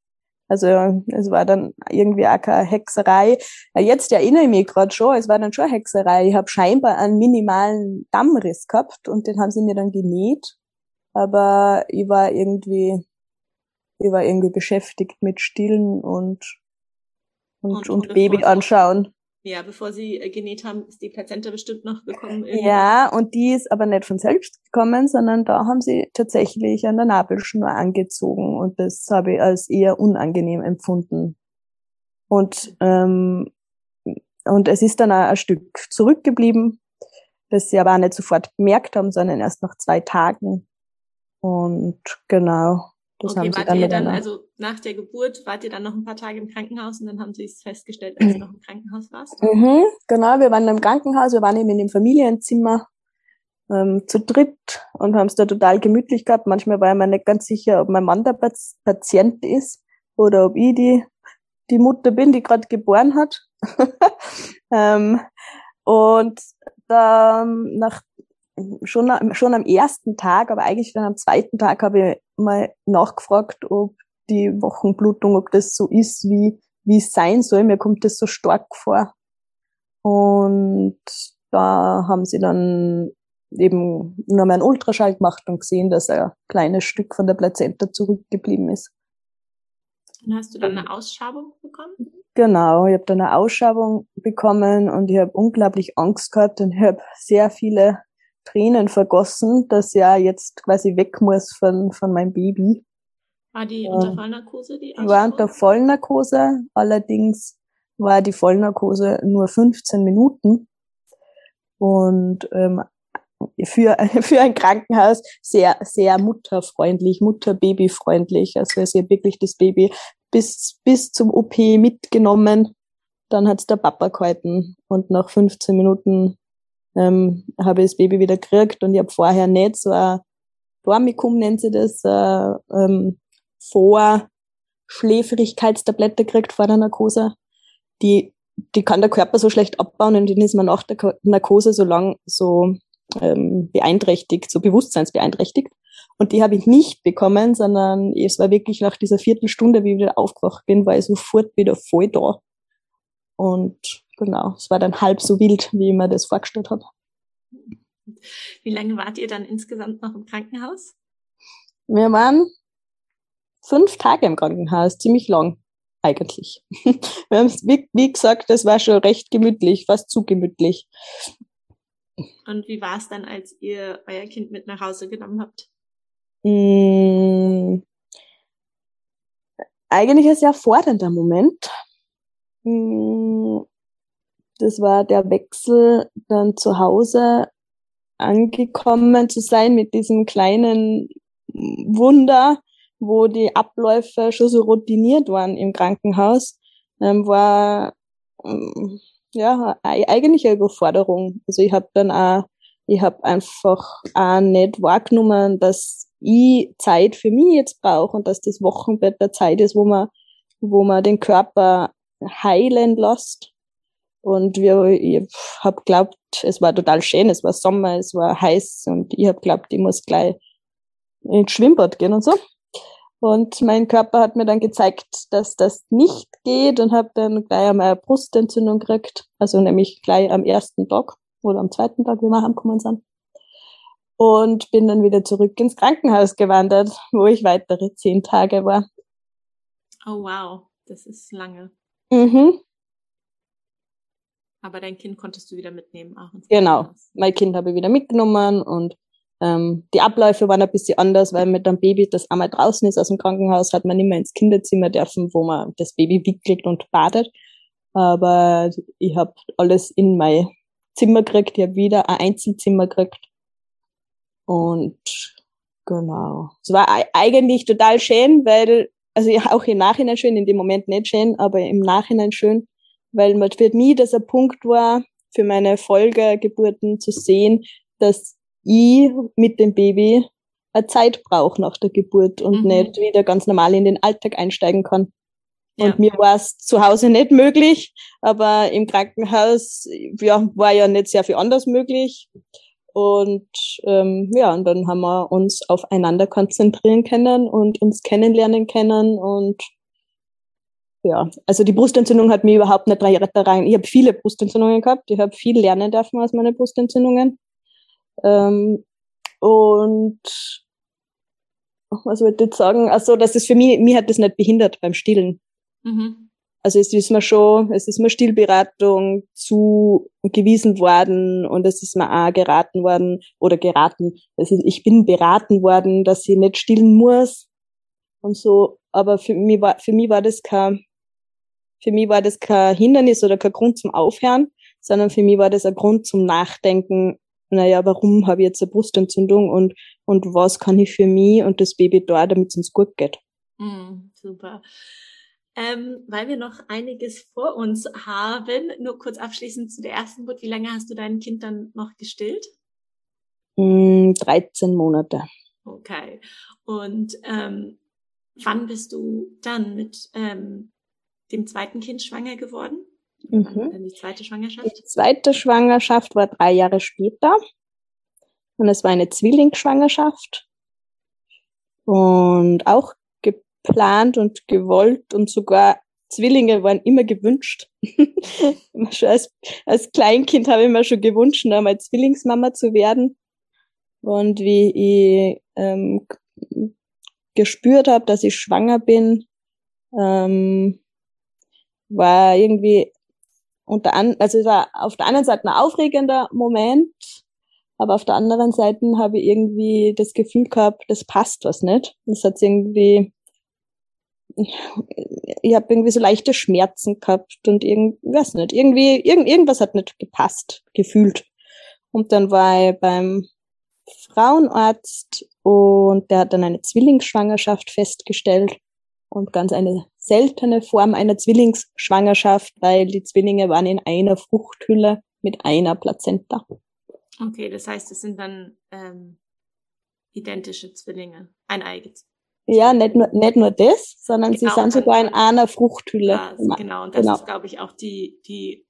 also es war dann irgendwie auch keine Hexerei. Jetzt erinnere ich mich gerade schon, es war dann schon Hexerei. Ich habe scheinbar einen minimalen Dammriss gehabt und den haben sie mir dann genäht. Aber ich war irgendwie, ich war irgendwie beschäftigt mit Stillen und, und, und, und Baby anschauen. Ja, bevor sie äh, genäht haben, ist die Plazenta bestimmt noch gekommen. Irgendwie. Ja, und die ist aber nicht von selbst gekommen, sondern da haben sie tatsächlich an der Nabelschnur angezogen und das habe ich als eher unangenehm empfunden. Und, ähm, und es ist dann auch ein Stück zurückgeblieben, das sie aber auch nicht sofort bemerkt haben, sondern erst nach zwei Tagen. Und genau. Das okay, wart ihr dann, also nach der Geburt, wart ihr dann noch ein paar Tage im Krankenhaus und dann haben sie es festgestellt, als du noch im Krankenhaus warst? Mhm, genau, wir waren im Krankenhaus, wir waren eben in dem Familienzimmer ähm, zu dritt und haben es da total gemütlich gehabt. Manchmal war ich mir nicht ganz sicher, ob mein Mann der Patient ist oder ob ich die, die Mutter bin, die gerade geboren hat. ähm, und da nach schon, schon am ersten Tag, aber eigentlich dann am zweiten Tag habe ich mal nachgefragt, ob die Wochenblutung, ob das so ist, wie, wie es sein soll. Mir kommt das so stark vor. Und da haben sie dann eben nur mal einen Ultraschall gemacht und gesehen, dass ein kleines Stück von der Plazenta zurückgeblieben ist. Und hast du dann eine Ausschabung bekommen? Genau, ich habe dann eine Ausschabung bekommen und ich habe unglaublich Angst gehabt und ich habe sehr viele Tränen vergossen, dass ja jetzt quasi weg muss von, von meinem Baby. War die unter Vollnarkose? Die war unter Vollnarkose, allerdings war die Vollnarkose nur 15 Minuten und ähm, für, für ein Krankenhaus sehr, sehr mutterfreundlich, Mutter-Baby-freundlich. Also sie hat wirklich das Baby bis, bis zum OP mitgenommen. Dann hat's der Papa gehalten und nach 15 Minuten ähm, habe ich das Baby wieder gekriegt und ich habe vorher nicht so ein Dormicum nennt sie das, äh, ähm, vor Schläfrigkeitstablette gekriegt vor der Narkose. Die, die kann der Körper so schlecht abbauen und dann ist man nach der Narkose so lang so ähm, beeinträchtigt, so bewusstseinsbeeinträchtigt. Und die habe ich nicht bekommen, sondern es war wirklich nach dieser Viertelstunde, wie ich wieder aufgewacht bin, war ich sofort wieder voll da. Und genau, es war dann halb so wild, wie ich mir das vorgestellt habe. Wie lange wart ihr dann insgesamt noch im Krankenhaus? Wir waren fünf Tage im Krankenhaus, ziemlich lang eigentlich. Wir haben, wie, wie gesagt, das war schon recht gemütlich, fast zu gemütlich. Und wie war es dann, als ihr euer Kind mit nach Hause genommen habt? Mmh, eigentlich ein sehr fordernder Moment. Mmh, das war der Wechsel dann zu Hause angekommen zu sein mit diesem kleinen Wunder, wo die Abläufe schon so routiniert waren im Krankenhaus, ähm, war ähm, ja eigentlich eine Überforderung. Also ich habe dann auch, ich habe einfach auch nicht wahrgenommen, dass ich Zeit für mich jetzt brauche und dass das Wochenbett der Zeit ist, wo man, wo man den Körper heilen lässt und wir, ich hab glaubt, es war total schön, es war Sommer, es war heiß und ich hab glaubt, ich muss gleich ins Schwimmbad gehen und so. Und mein Körper hat mir dann gezeigt, dass das nicht geht und habe dann gleich einmal eine Brustentzündung gekriegt. Also nämlich gleich am ersten Tag oder am zweiten Tag, wie wir heimgekommen sind. und bin dann wieder zurück ins Krankenhaus gewandert, wo ich weitere zehn Tage war. Oh wow, das ist lange. Mhm. Aber dein Kind konntest du wieder mitnehmen. Auch genau, mein Kind habe ich wieder mitgenommen und ähm, die Abläufe waren ein bisschen anders, weil mit einem Baby, das einmal draußen ist aus dem Krankenhaus, hat man immer ins Kinderzimmer dürfen, wo man das Baby wickelt und badet. Aber ich habe alles in mein Zimmer gekriegt, ich habe wieder ein Einzelzimmer gekriegt. Und genau. Es war eigentlich total schön, weil, also auch im Nachhinein schön, in dem Moment nicht schön, aber im Nachhinein schön, weil für mich das ein Punkt war, für meine Folgegeburten zu sehen, dass ich mit dem Baby eine Zeit brauche nach der Geburt und mhm. nicht wieder ganz normal in den Alltag einsteigen kann. Ja. Und mir war es zu Hause nicht möglich, aber im Krankenhaus ja, war ja nicht sehr viel anders möglich. Und ähm, ja, und dann haben wir uns aufeinander konzentrieren können und uns kennenlernen können. Und ja, also die Brustentzündung hat mir überhaupt nicht rein. Ich habe viele Brustentzündungen gehabt. Ich habe viel lernen dürfen aus meinen Brustentzündungen. Ähm, und was wollte ich jetzt sagen? Also, dass es für mich, mir hat das nicht behindert beim Stillen. Mhm. Also es ist mir schon, es ist mir Stillberatung zugewiesen worden und es ist mir auch geraten worden oder geraten. Also ich bin beraten worden, dass ich nicht stillen muss und so. Aber für mich war, für mich war das kein, für mich war das kein Hindernis oder kein Grund zum Aufhören, sondern für mich war das ein Grund zum Nachdenken, naja, warum habe ich jetzt eine Brustentzündung und, und was kann ich für mich und das Baby da, damit es uns gut geht. Mm, super. Ähm, weil wir noch einiges vor uns haben, nur kurz abschließend zu der ersten Geburt. Wie lange hast du dein Kind dann noch gestillt? Mm, 13 Monate. Okay. Und ähm, wann bist du dann mit ähm, dem zweiten Kind schwanger geworden? Mhm. Die zweite Schwangerschaft? Die zweite Schwangerschaft war drei Jahre später. Und es war eine Zwillingsschwangerschaft. Und auch geplant und gewollt und sogar Zwillinge waren immer gewünscht. als, als Kleinkind habe ich mir schon gewünscht, einmal Zwillingsmama zu werden. Und wie ich ähm, gespürt habe, dass ich schwanger bin, ähm, war irgendwie unter an, also es war auf der einen Seite ein aufregender Moment, aber auf der anderen Seite habe ich irgendwie das Gefühl gehabt, das passt was nicht. Das hat irgendwie ich habe irgendwie so leichte Schmerzen gehabt und irgend, weiß nicht, irgendwie, irgend, irgendwas hat nicht gepasst, gefühlt. Und dann war ich beim Frauenarzt und der hat dann eine Zwillingsschwangerschaft festgestellt und ganz eine seltene Form einer Zwillingsschwangerschaft, weil die Zwillinge waren in einer Fruchthülle mit einer Plazenta. Okay, das heißt, es sind dann ähm, identische Zwillinge, ein eiges. Ja, nicht nur, nicht nur das, sondern genau, sie sind sogar in einer Fruchthülle. Ja, genau, und das genau. ist, glaube ich, auch die, die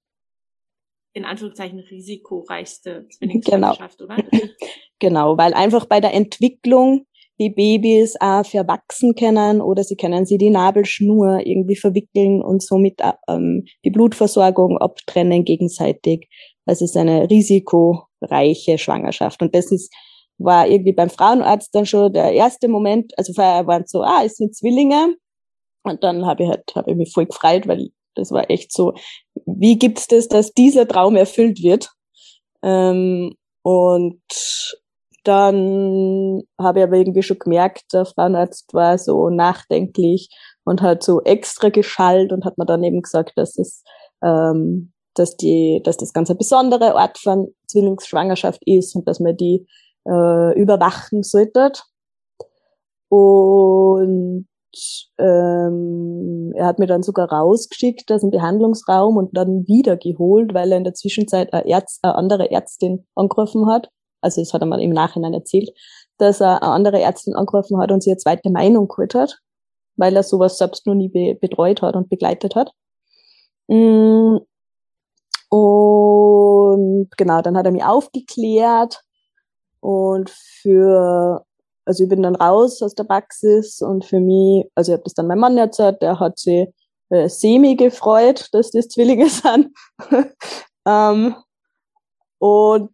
in Anführungszeichen risikoreichste Zwillingsschwangerschaft, genau. oder? Genau, weil einfach bei der Entwicklung die Babys auch verwachsen können oder sie können sie die Nabelschnur irgendwie verwickeln und somit ähm, die Blutversorgung abtrennen gegenseitig. Das ist eine risikoreiche Schwangerschaft und das ist war irgendwie beim Frauenarzt dann schon der erste Moment, also vorher waren so, ah, es sind Zwillinge. Und dann habe ich halt, habe ich mich voll gefreut, weil das war echt so, wie gibt's das, dass dieser Traum erfüllt wird? Ähm, und dann habe ich aber irgendwie schon gemerkt, der Frauenarzt war so nachdenklich und hat so extra geschallt und hat mir dann eben gesagt, dass es, ähm, dass die, dass das ganz eine besondere Art von Zwillingsschwangerschaft ist und dass man die äh, überwachen solltet. Und ähm, er hat mir dann sogar rausgeschickt aus dem Behandlungsraum und dann wieder geholt, weil er in der Zwischenzeit eine, Ärz eine andere Ärztin angerufen hat. Also das hat er mal im Nachhinein erzählt, dass er eine andere Ärztin angerufen hat und sie eine zweite Meinung geholt hat, weil er sowas selbst noch nie be betreut hat und begleitet hat. Mm. Und genau, dann hat er mich aufgeklärt und für, also ich bin dann raus aus der Praxis und für mich, also ich habe das dann meinem Mann erzählt, der hat sich äh, semi gefreut, dass das Zwillinge sind. ähm, und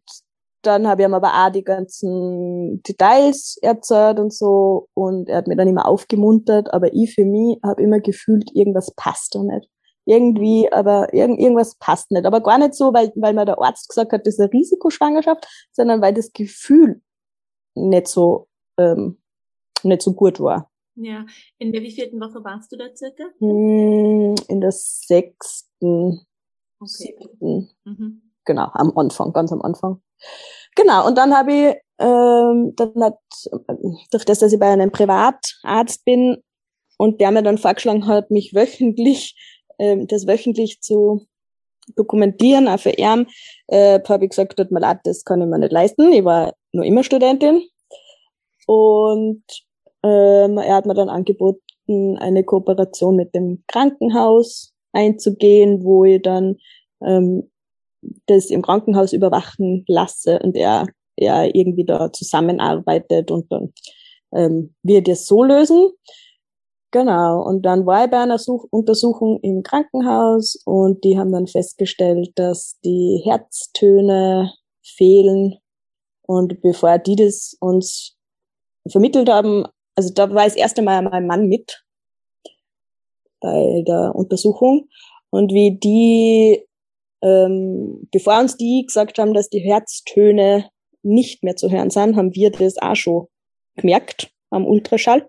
dann habe ich ihm aber auch die ganzen Details erzählt und so und er hat mir dann immer aufgemuntert, aber ich für mich habe immer gefühlt, irgendwas passt da nicht. Irgendwie, aber irgend, irgendwas passt nicht. Aber gar nicht so, weil, weil mir der Arzt gesagt hat, das ist eine Risikoschwangerschaft, sondern weil das Gefühl nicht so, ähm, nicht so gut war. Ja, in der wievielten Woche warst du da circa? Hm, in der sechsten, okay. siebten. Mhm. Genau, am Anfang, ganz am Anfang. Genau, und dann habe ich, ähm, dann hat, durch das, dass ich bei einem Privatarzt bin und der mir dann vorgeschlagen hat, mich wöchentlich, ähm, das wöchentlich zu dokumentieren, auch für ihn, äh, habe ich gesagt, tut mir leid, das kann ich mir nicht leisten. Ich war nur immer Studentin. Und ähm, er hat mir dann angeboten, eine Kooperation mit dem Krankenhaus einzugehen, wo ich dann ähm, das im Krankenhaus überwachen lasse und er, er irgendwie da zusammenarbeitet und dann ähm, wir das so lösen. Genau, und dann war ich bei einer Such Untersuchung im Krankenhaus und die haben dann festgestellt, dass die Herztöne fehlen. Und bevor die das uns vermittelt haben, also da war das erste Mal mein Mann mit bei der Untersuchung. Und wie die ähm, bevor uns die gesagt haben, dass die Herztöne nicht mehr zu hören sind, haben wir das auch schon gemerkt am Ultraschall.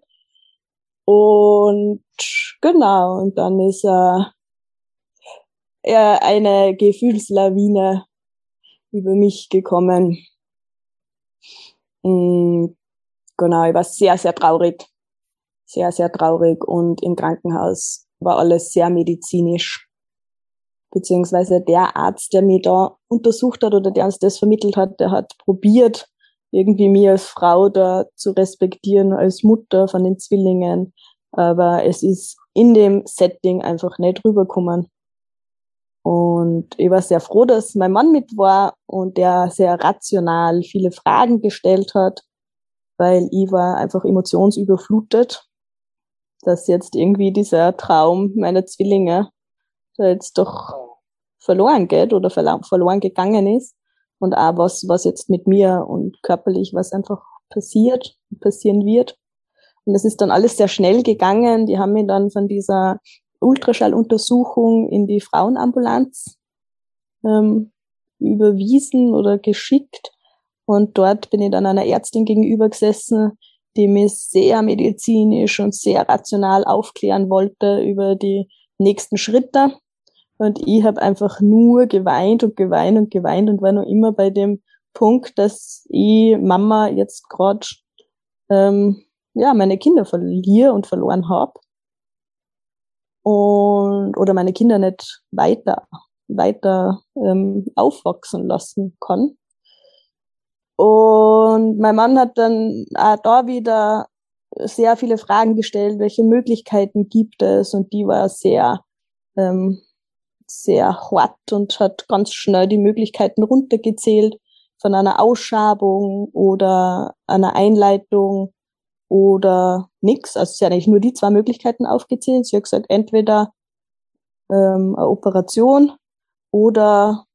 Und genau, und dann ist äh, eher eine Gefühlslawine über mich gekommen. Und genau, ich war sehr, sehr traurig. Sehr, sehr traurig. Und im Krankenhaus war alles sehr medizinisch beziehungsweise der Arzt, der mich da untersucht hat oder der uns das vermittelt hat, der hat probiert, irgendwie mir als Frau da zu respektieren, als Mutter von den Zwillingen. Aber es ist in dem Setting einfach nicht rübergekommen. Und ich war sehr froh, dass mein Mann mit war und der sehr rational viele Fragen gestellt hat, weil ich war einfach emotionsüberflutet, dass jetzt irgendwie dieser Traum meiner Zwillinge jetzt doch verloren geht oder verloren gegangen ist und auch was, was jetzt mit mir und körperlich, was einfach passiert, passieren wird. Und es ist dann alles sehr schnell gegangen. Die haben mich dann von dieser Ultraschalluntersuchung in die Frauenambulanz ähm, überwiesen oder geschickt. Und dort bin ich dann einer Ärztin gegenüber gesessen, die mich sehr medizinisch und sehr rational aufklären wollte über die nächsten Schritte. Und ich habe einfach nur geweint und geweint und geweint und war noch immer bei dem Punkt, dass ich Mama jetzt gerade ähm, ja meine Kinder verliere und verloren habe und oder meine Kinder nicht weiter weiter ähm, aufwachsen lassen kann. Und mein Mann hat dann auch da wieder sehr viele Fragen gestellt, welche Möglichkeiten gibt es und die war sehr ähm, sehr hart und hat ganz schnell die Möglichkeiten runtergezählt von einer Ausschabung oder einer Einleitung oder nix. Also sie hat eigentlich nur die zwei Möglichkeiten aufgezählt. Sie hat gesagt, entweder ähm, eine Operation oder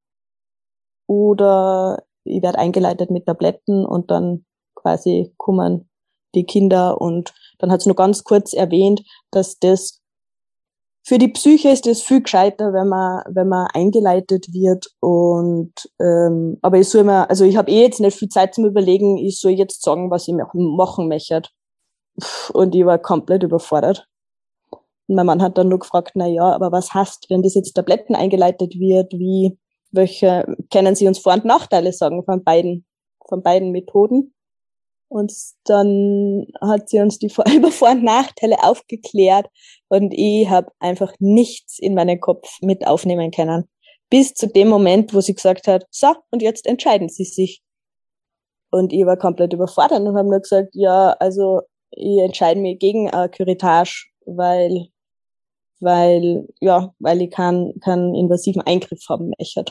oder ich werde eingeleitet mit Tabletten und dann quasi kommen die Kinder und dann hat sie nur ganz kurz erwähnt, dass das für die Psyche ist es viel gescheiter, wenn man, wenn man eingeleitet wird und ähm, aber ich soll immer, also ich habe eh jetzt nicht viel Zeit zum Überlegen, ich soll jetzt sagen, was ich machen möchte. Und ich war komplett überfordert. Und mein Mann hat dann nur gefragt, na ja, aber was hast, wenn das jetzt Tabletten eingeleitet wird, wie, welche, können Sie uns Vor- und Nachteile sagen von beiden, von beiden Methoden? Und dann hat sie uns die Vor über Vor- und Nachteile aufgeklärt und ich habe einfach nichts in meinen Kopf mit aufnehmen können. Bis zu dem Moment, wo sie gesagt hat, so, und jetzt entscheiden Sie sich. Und ich war komplett überfordert und habe nur gesagt, ja, also ich entscheide mich gegen eine Curitage, weil, weil, ja, weil ich keinen, keinen invasiven Eingriff haben möchte.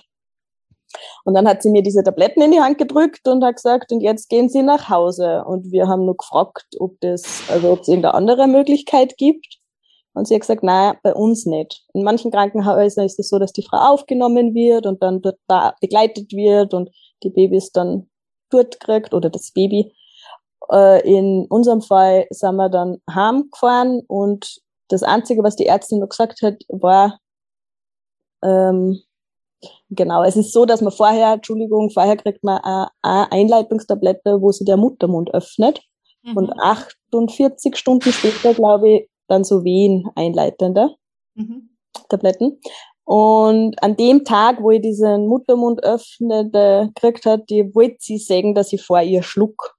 Und dann hat sie mir diese Tabletten in die Hand gedrückt und hat gesagt, und jetzt gehen Sie nach Hause. Und wir haben nur gefragt, ob das, also ob es irgendeine andere Möglichkeit gibt. Und sie hat gesagt, naja, bei uns nicht. In manchen Krankenhäusern ist es so, dass die Frau aufgenommen wird und dann dort da begleitet wird und die Babys dann dort gekriegt oder das Baby. Äh, in unserem Fall sind wir dann heimgefahren und das Einzige, was die Ärztin noch gesagt hat, war, ähm, genau, es ist so, dass man vorher, Entschuldigung, vorher kriegt man eine, Einleitungstablette, wo sich der Muttermund öffnet. Mhm. Und 48 Stunden später, glaube ich, dann so Wehen einleitende mhm. Tabletten. Und an dem Tag, wo ich diesen Muttermund öffnete, gekriegt hat, die wollte sie sagen, dass ich vor ihr schluck.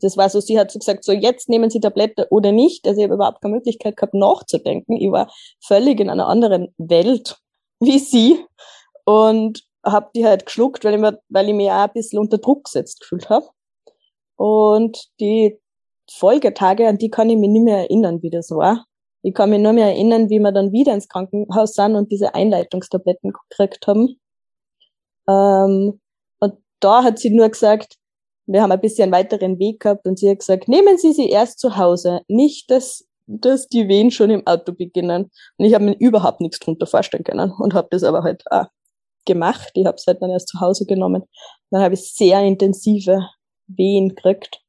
Das war so, sie hat so gesagt, so jetzt nehmen Sie Tablette oder nicht. Also ich habe überhaupt keine Möglichkeit gehabt, nachzudenken. Ich war völlig in einer anderen Welt wie sie und habe die halt geschluckt, weil ich, mir, weil ich mich auch ein bisschen unter Druck gesetzt gefühlt habe. Und die Folgetage, an die kann ich mich nicht mehr erinnern, wie das war. Ich kann mich nur mehr erinnern, wie wir dann wieder ins Krankenhaus sind und diese Einleitungstabletten gekriegt haben. Ähm, und da hat sie nur gesagt, wir haben ein bisschen weiteren Weg gehabt und sie hat gesagt, nehmen Sie sie erst zu Hause, nicht, dass, dass die Wehen schon im Auto beginnen. Und ich habe mir überhaupt nichts drunter vorstellen können und habe das aber halt auch gemacht. Ich habe es halt dann erst zu Hause genommen. Dann habe ich sehr intensive Wehen gekriegt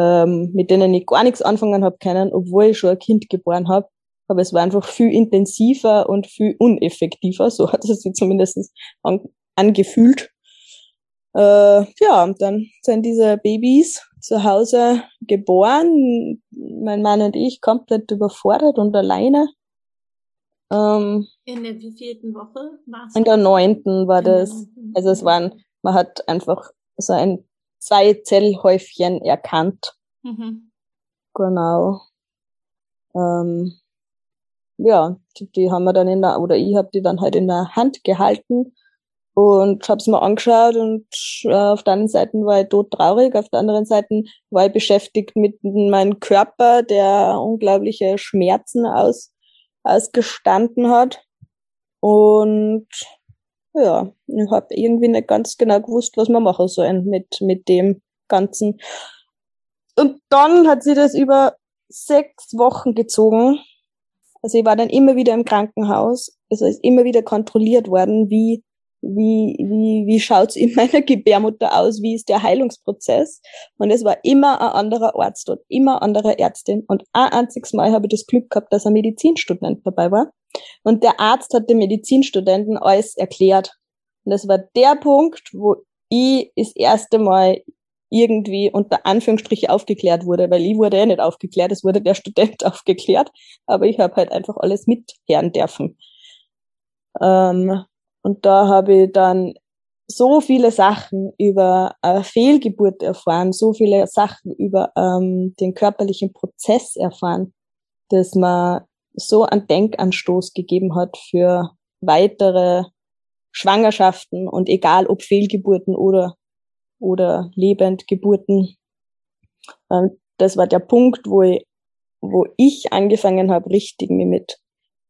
ähm, mit denen ich gar nichts anfangen habe können, obwohl ich schon ein Kind geboren habe. Aber es war einfach viel intensiver und viel uneffektiver. So hat es sich zumindest an, angefühlt. Äh, ja, und dann sind diese Babys zu Hause geboren. Mein Mann und ich komplett überfordert und alleine. Ähm, in der wievielten Woche war's? In der neunten war das. Also es waren, man hat einfach so ein zwei Zellhäufchen erkannt. Mhm. Genau. Ähm, ja, die, die haben wir dann in der, oder ich habe die dann halt in der Hand gehalten und habe es mir angeschaut und äh, auf der einen Seite war ich tot traurig, auf der anderen Seite war ich beschäftigt mit meinem Körper, der unglaubliche Schmerzen aus, ausgestanden hat. Und ja, ich habe irgendwie nicht ganz genau gewusst, was wir machen sollen mit, mit dem Ganzen. Und dann hat sie das über sechs Wochen gezogen. Also ich war dann immer wieder im Krankenhaus. Also ist immer wieder kontrolliert worden, wie, wie, wie, wie schaut's in meiner Gebärmutter aus, wie ist der Heilungsprozess. Und es war immer ein anderer Arzt dort, immer andere Ärztin. Und ein einziges Mal habe ich das Glück gehabt, dass ein Medizinstudent dabei war. Und der Arzt hat dem Medizinstudenten alles erklärt. Und das war der Punkt, wo ich das erste Mal irgendwie unter Anführungsstriche aufgeklärt wurde, weil ich wurde ja nicht aufgeklärt, es wurde der Student aufgeklärt, aber ich habe halt einfach alles mithören dürfen. Ähm, und da habe ich dann so viele Sachen über äh, Fehlgeburt erfahren, so viele Sachen über ähm, den körperlichen Prozess erfahren, dass man so einen Denkanstoß gegeben hat für weitere Schwangerschaften und egal ob Fehlgeburten oder, oder Lebendgeburten. Ähm, das war der Punkt, wo ich, wo ich angefangen habe, richtig mit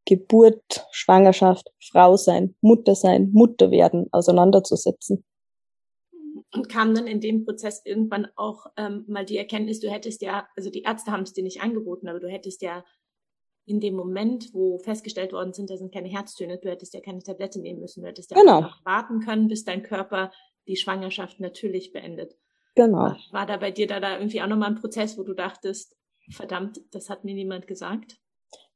Geburt, Schwangerschaft, Frau sein, Mutter sein, Mutter werden auseinanderzusetzen. Und kam dann in dem Prozess irgendwann auch ähm, mal die Erkenntnis, du hättest ja, also die Ärzte haben es dir nicht angeboten, aber du hättest ja in dem Moment, wo festgestellt worden sind, da sind keine Herztöne, du hättest ja keine Tablette nehmen müssen, du hättest ja genau. warten können, bis dein Körper die Schwangerschaft natürlich beendet. Genau. War, war da bei dir da, da irgendwie auch nochmal ein Prozess, wo du dachtest, verdammt, das hat mir niemand gesagt?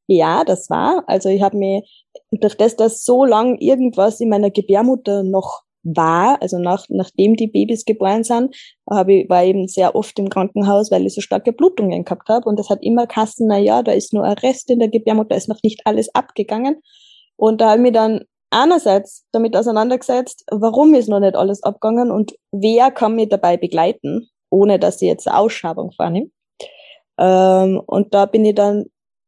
Ja, das war. Also ich habe mir durch das, dass so lang irgendwas in meiner Gebärmutter noch war, also nach, nachdem die Babys geboren sind, habe ich, war eben sehr oft im Krankenhaus, weil ich so starke Blutungen gehabt habe. Und das hat immer Kassen, na ja, da ist nur ein Rest in der Gebärmutter, da ist noch nicht alles abgegangen. Und da habe ich mich dann einerseits damit auseinandergesetzt, warum ist noch nicht alles abgegangen und wer kann mich dabei begleiten, ohne dass ich jetzt eine Ausschabung vornehme. Ähm, und da bin ich dann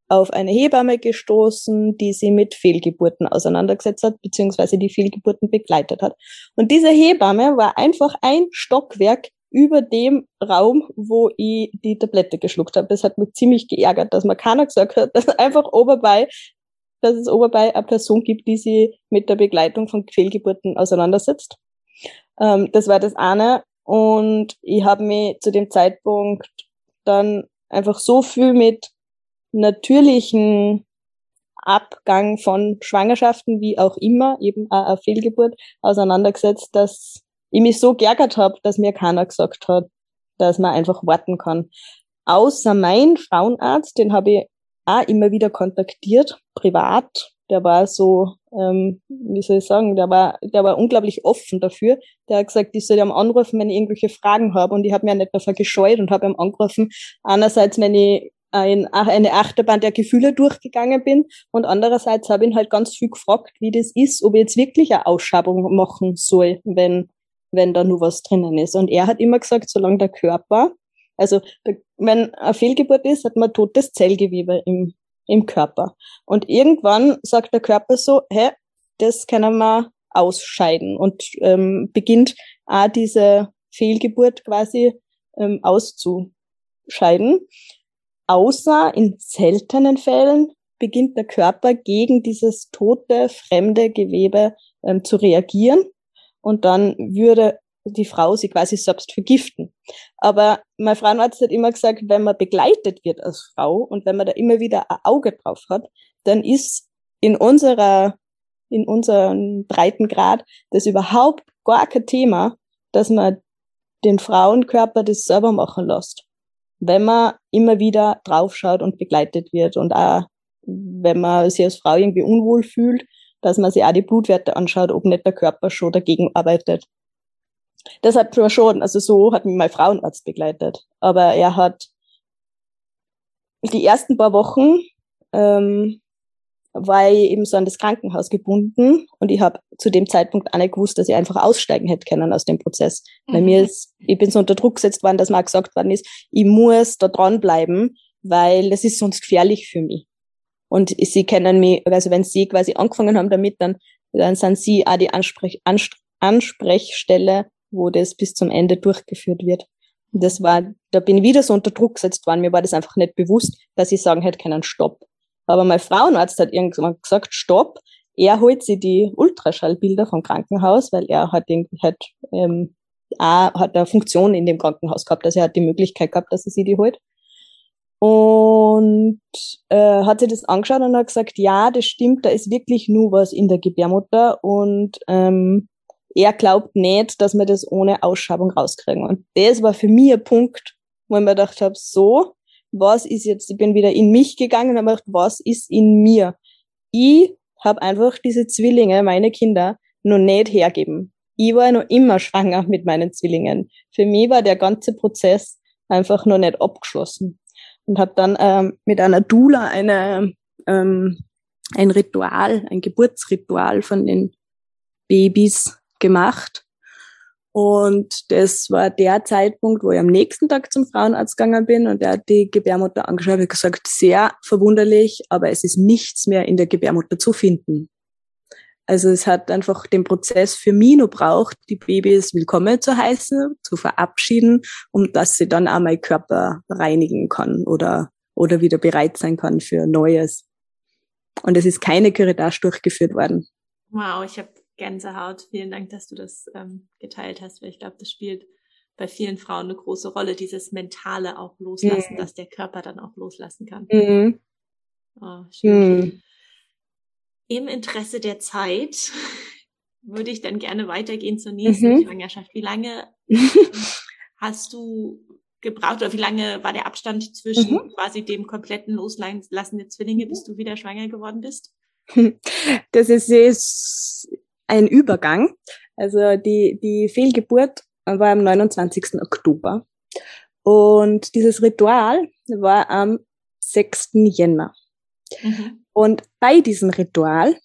auf eine Hebamme gestoßen, die sie mit Fehlgeburten auseinandergesetzt hat, beziehungsweise die Fehlgeburten begleitet hat. Und diese Hebamme war einfach ein Stockwerk über dem Raum, wo ich die Tablette geschluckt habe. Das hat mich ziemlich geärgert, dass man keiner gesagt hat, dass einfach oberbei, dass es oberbei eine Person gibt, die sie mit der Begleitung von Fehlgeburten auseinandersetzt. Ähm, das war das eine. Und ich habe mich zu dem Zeitpunkt dann einfach so viel mit natürlichen Abgang von Schwangerschaften, wie auch immer, eben eine Fehlgeburt, auseinandergesetzt, dass ich mich so geärgert habe, dass mir keiner gesagt hat, dass man einfach warten kann. Außer mein Frauenarzt, den habe ich auch immer wieder kontaktiert, privat. Der war so, ähm, wie soll ich sagen, der war, der war unglaublich offen dafür. Der hat gesagt, ich soll ihm anrufen, wenn ich irgendwelche Fragen habe. Und ich habe mir nicht davor gescheut und habe ihm angerufen. Einerseits, wenn ich ein, eine Achterbahn der Gefühle durchgegangen bin und andererseits habe ich ihn halt ganz viel gefragt, wie das ist, ob ich jetzt wirklich eine Ausschabung machen soll, wenn, wenn da nur was drinnen ist. Und er hat immer gesagt, solange der Körper, also wenn eine Fehlgeburt ist, hat man totes Zellgewebe im, im Körper. Und irgendwann sagt der Körper so, hä, das können wir ausscheiden und ähm, beginnt auch diese Fehlgeburt quasi ähm, auszuscheiden außer in seltenen Fällen beginnt der Körper gegen dieses tote, fremde Gewebe ähm, zu reagieren und dann würde die Frau sie quasi selbst vergiften. Aber mein Frauenarzt hat immer gesagt, wenn man begleitet wird als Frau und wenn man da immer wieder ein Auge drauf hat, dann ist in unserer, in unserem Breitengrad das überhaupt gar kein Thema, dass man den Frauenkörper das selber machen lässt wenn man immer wieder draufschaut und begleitet wird und auch, wenn man sich als Frau irgendwie unwohl fühlt, dass man sich auch die Blutwerte anschaut, ob nicht der Körper schon dagegen arbeitet. Das hat zwar schon, also so hat mich mein Frauenarzt begleitet, aber er hat die ersten paar Wochen ähm, war ich eben so an das Krankenhaus gebunden und ich habe zu dem Zeitpunkt auch nicht gewusst, dass ich einfach aussteigen hätte können aus dem Prozess. Mhm. Bei mir ist, ich bin so unter Druck gesetzt worden, dass mir gesagt worden ist, ich muss da dranbleiben, weil das ist sonst gefährlich für mich. Und sie kennen mich, also wenn sie quasi angefangen haben damit, dann, dann sind sie auch die Ansprech, Ansprechstelle, wo das bis zum Ende durchgeführt wird. das war, da bin ich wieder so unter Druck gesetzt worden. Mir war das einfach nicht bewusst, dass ich sagen hätte können, stopp. Aber mein Frauenarzt hat irgendwann gesagt, stopp, er holt sich die Ultraschallbilder vom Krankenhaus, weil er hat irgendwie halt, ähm, auch, hat eine Funktion in dem Krankenhaus gehabt, also er hat die Möglichkeit gehabt, dass er sie die holt. Und äh, hat sich das angeschaut und hat gesagt, ja, das stimmt, da ist wirklich nur was in der Gebärmutter und ähm, er glaubt nicht, dass wir das ohne Ausschabung rauskriegen. Und das war für mich ein Punkt, wo ich mir gedacht habe, so, was ist jetzt, ich bin wieder in mich gegangen und habe gedacht, was ist in mir? Ich habe einfach diese Zwillinge, meine Kinder, noch nicht hergeben. Ich war noch immer schwanger mit meinen Zwillingen. Für mich war der ganze Prozess einfach noch nicht abgeschlossen. Und habe dann ähm, mit einer Dula eine, ähm, ein Ritual, ein Geburtsritual von den Babys gemacht und das war der Zeitpunkt, wo ich am nächsten Tag zum Frauenarzt gegangen bin und der hat die Gebärmutter angeschaut und gesagt, sehr verwunderlich, aber es ist nichts mehr in der Gebärmutter zu finden. Also es hat einfach den Prozess für mich noch braucht, die Babys willkommen zu heißen, zu verabschieden, um dass sie dann auch mein Körper reinigen kann oder, oder wieder bereit sein kann für Neues. Und es ist keine Curettage durchgeführt worden. Wow, ich habe Gänsehaut. Vielen Dank, dass du das ähm, geteilt hast, weil ich glaube, das spielt bei vielen Frauen eine große Rolle, dieses mentale auch loslassen, mhm. dass der Körper dann auch loslassen kann. Mhm. Oh, schön. Mhm. Im Interesse der Zeit würde ich dann gerne weitergehen zur nächsten mhm. Schwangerschaft. Wie lange hast du gebraucht oder wie lange war der Abstand zwischen mhm. quasi dem kompletten Loslassen der Zwillinge, bis du wieder schwanger geworden bist? Das ist ein Übergang. Also die, die Fehlgeburt war am 29. Oktober. Und dieses Ritual war am 6. Jänner. Mhm. Und bei diesem Ritual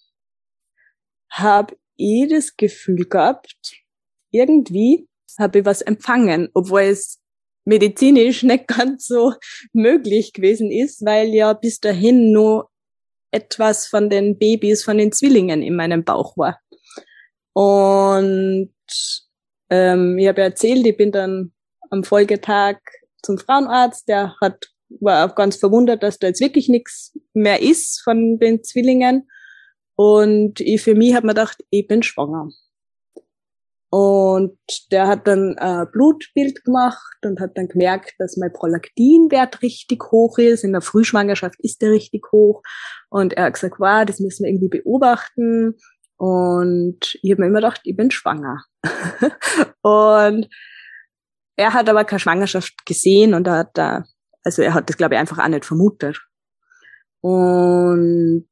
habe ich das Gefühl gehabt, irgendwie habe ich was empfangen, obwohl es medizinisch nicht ganz so möglich gewesen ist, weil ja bis dahin nur etwas von den Babys, von den Zwillingen in meinem Bauch war. Und ähm, ich habe erzählt, ich bin dann am Folgetag zum Frauenarzt, der hat war auch ganz verwundert, dass da jetzt wirklich nichts mehr ist von den Zwillingen. Und ich für mich habe mir gedacht, ich bin schwanger. Und der hat dann ein Blutbild gemacht und hat dann gemerkt, dass mein Prolaktinwert richtig hoch ist. In der Frühschwangerschaft ist der richtig hoch. Und er hat gesagt, wow, das müssen wir irgendwie beobachten. Und ich habe mir immer gedacht, ich bin schwanger. und er hat aber keine Schwangerschaft gesehen und er hat da, also er hat das glaube ich einfach auch nicht vermutet. Und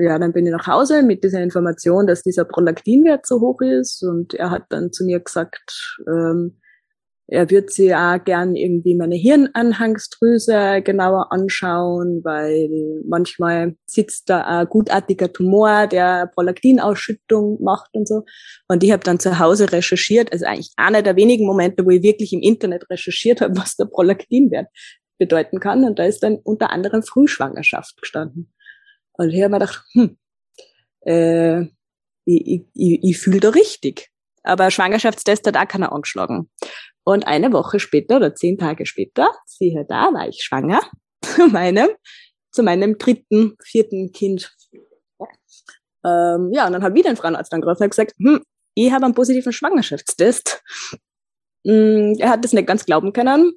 ja, dann bin ich nach Hause mit dieser Information, dass dieser Prolaktinwert so hoch ist. Und er hat dann zu mir gesagt, ähm, er wird sich auch gern irgendwie meine Hirnanhangsdrüse genauer anschauen, weil manchmal sitzt da ein gutartiger Tumor, der Prolaktinausschüttung macht und so. Und ich habe dann zu Hause recherchiert, also eigentlich einer der wenigen Momente, wo ich wirklich im Internet recherchiert habe, was der Prolaktinwert bedeuten kann. Und da ist dann unter anderem Frühschwangerschaft gestanden. Und ich habe mir gedacht, hm, äh, ich, ich, ich fühle da richtig. Aber Schwangerschaftstest hat auch keiner angeschlagen. Und eine Woche später oder zehn Tage später, siehe da, war ich schwanger zu meinem, zu meinem dritten, vierten Kind. Ähm, ja, und dann hat wieder ein Frauenarzt angerufen und gesagt, hm, ich habe einen positiven Schwangerschaftstest. Hm, er hat das nicht ganz glauben können.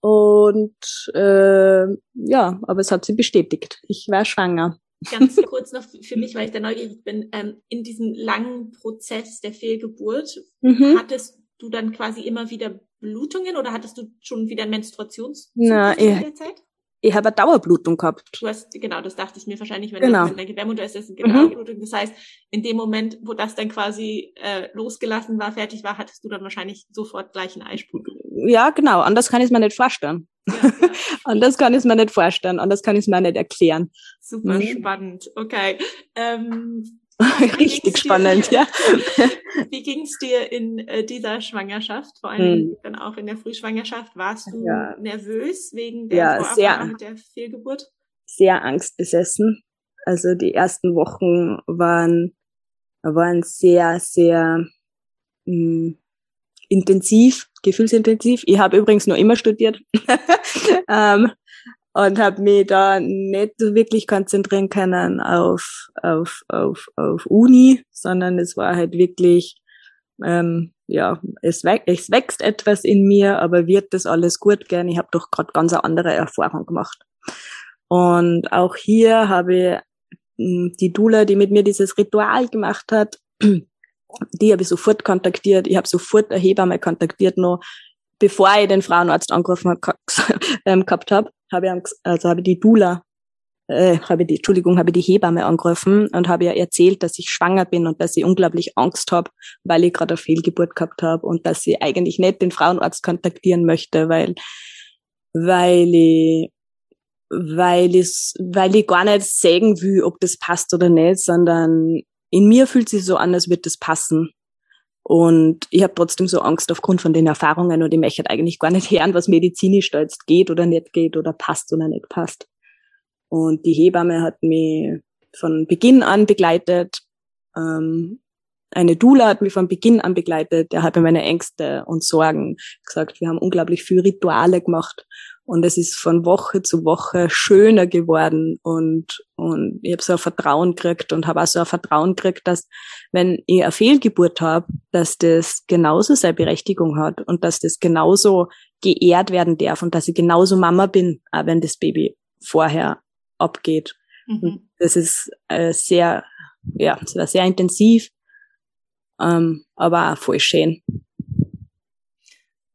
Und äh, ja, aber es hat sie bestätigt. Ich war schwanger. Ganz kurz noch für mich, weil ich da neugierig bin. Ähm, in diesem langen Prozess der Fehlgeburt mhm. hattest du dann quasi immer wieder Blutungen oder hattest du schon wieder Menstruations Na, in der Zeit? Ich habe eine Dauerblutung gehabt. Du hast, genau, das dachte ich mir wahrscheinlich, wenn genau. du dein Gebärmutter ist, das ist eine Dauerblutung. Mhm. Das heißt, in dem Moment, wo das dann quasi äh, losgelassen war, fertig war, hattest du dann wahrscheinlich sofort gleich einen Eisprung. Ja, genau. Anders kann ich es mir nicht vorstellen. Ja, ja. Anders kann ich es mir nicht vorstellen. Anders kann ich es mir nicht erklären. Super mhm. spannend. Okay. Ähm, Richtig spannend, dir, ja. Wie ging es dir in äh, dieser Schwangerschaft, vor allem hm. dann auch in der Frühschwangerschaft? Warst du ja. nervös wegen der ja, sehr, der Fehlgeburt? Sehr angstbesessen. Also die ersten Wochen waren, waren sehr, sehr mh, hm, intensiv, gefühlsintensiv. Ich habe übrigens nur immer studiert. ähm, und habe mich da nicht wirklich konzentrieren können auf, auf, auf, auf Uni, sondern es war halt wirklich, ähm, ja, es, we es wächst etwas in mir, aber wird das alles gut gehen? Ich habe doch gerade ganz eine andere Erfahrung gemacht. Und auch hier habe ich hm, die Dula, die mit mir dieses Ritual gemacht hat, die habe ich sofort kontaktiert. Ich habe sofort eine Hebamme kontaktiert, noch bevor ich den Frauenarzt angerufen ähm, gehabt habe habe ich, also habe ich die Dula, äh, habe die, Entschuldigung, habe die Hebamme angerufen und habe ihr erzählt, dass ich schwanger bin und dass ich unglaublich Angst habe, weil ich gerade eine Fehlgeburt gehabt habe und dass ich eigentlich nicht den Frauenarzt kontaktieren möchte, weil, weil ich, weil ich, weil ich gar nicht sagen will, ob das passt oder nicht, sondern in mir fühlt sich so an, als würde das passen. Und ich habe trotzdem so Angst aufgrund von den Erfahrungen und ich möchte eigentlich gar nicht hören, was medizinisch da jetzt geht oder nicht geht oder passt oder nicht passt. Und die Hebamme hat mich von Beginn an begleitet. Ähm, eine Dula hat mich von Beginn an begleitet. Der hat mir meine Ängste und Sorgen gesagt. Wir haben unglaublich viel Rituale gemacht und es ist von Woche zu Woche schöner geworden und, und ich habe so ein Vertrauen gekriegt und habe auch so ein Vertrauen gekriegt, dass wenn ich eine Fehlgeburt habe, dass das genauso seine Berechtigung hat und dass das genauso geehrt werden darf und dass ich genauso Mama bin, auch wenn das Baby vorher abgeht. Mhm. Das ist äh, sehr, ja, es war sehr intensiv, ähm, aber auch voll schön.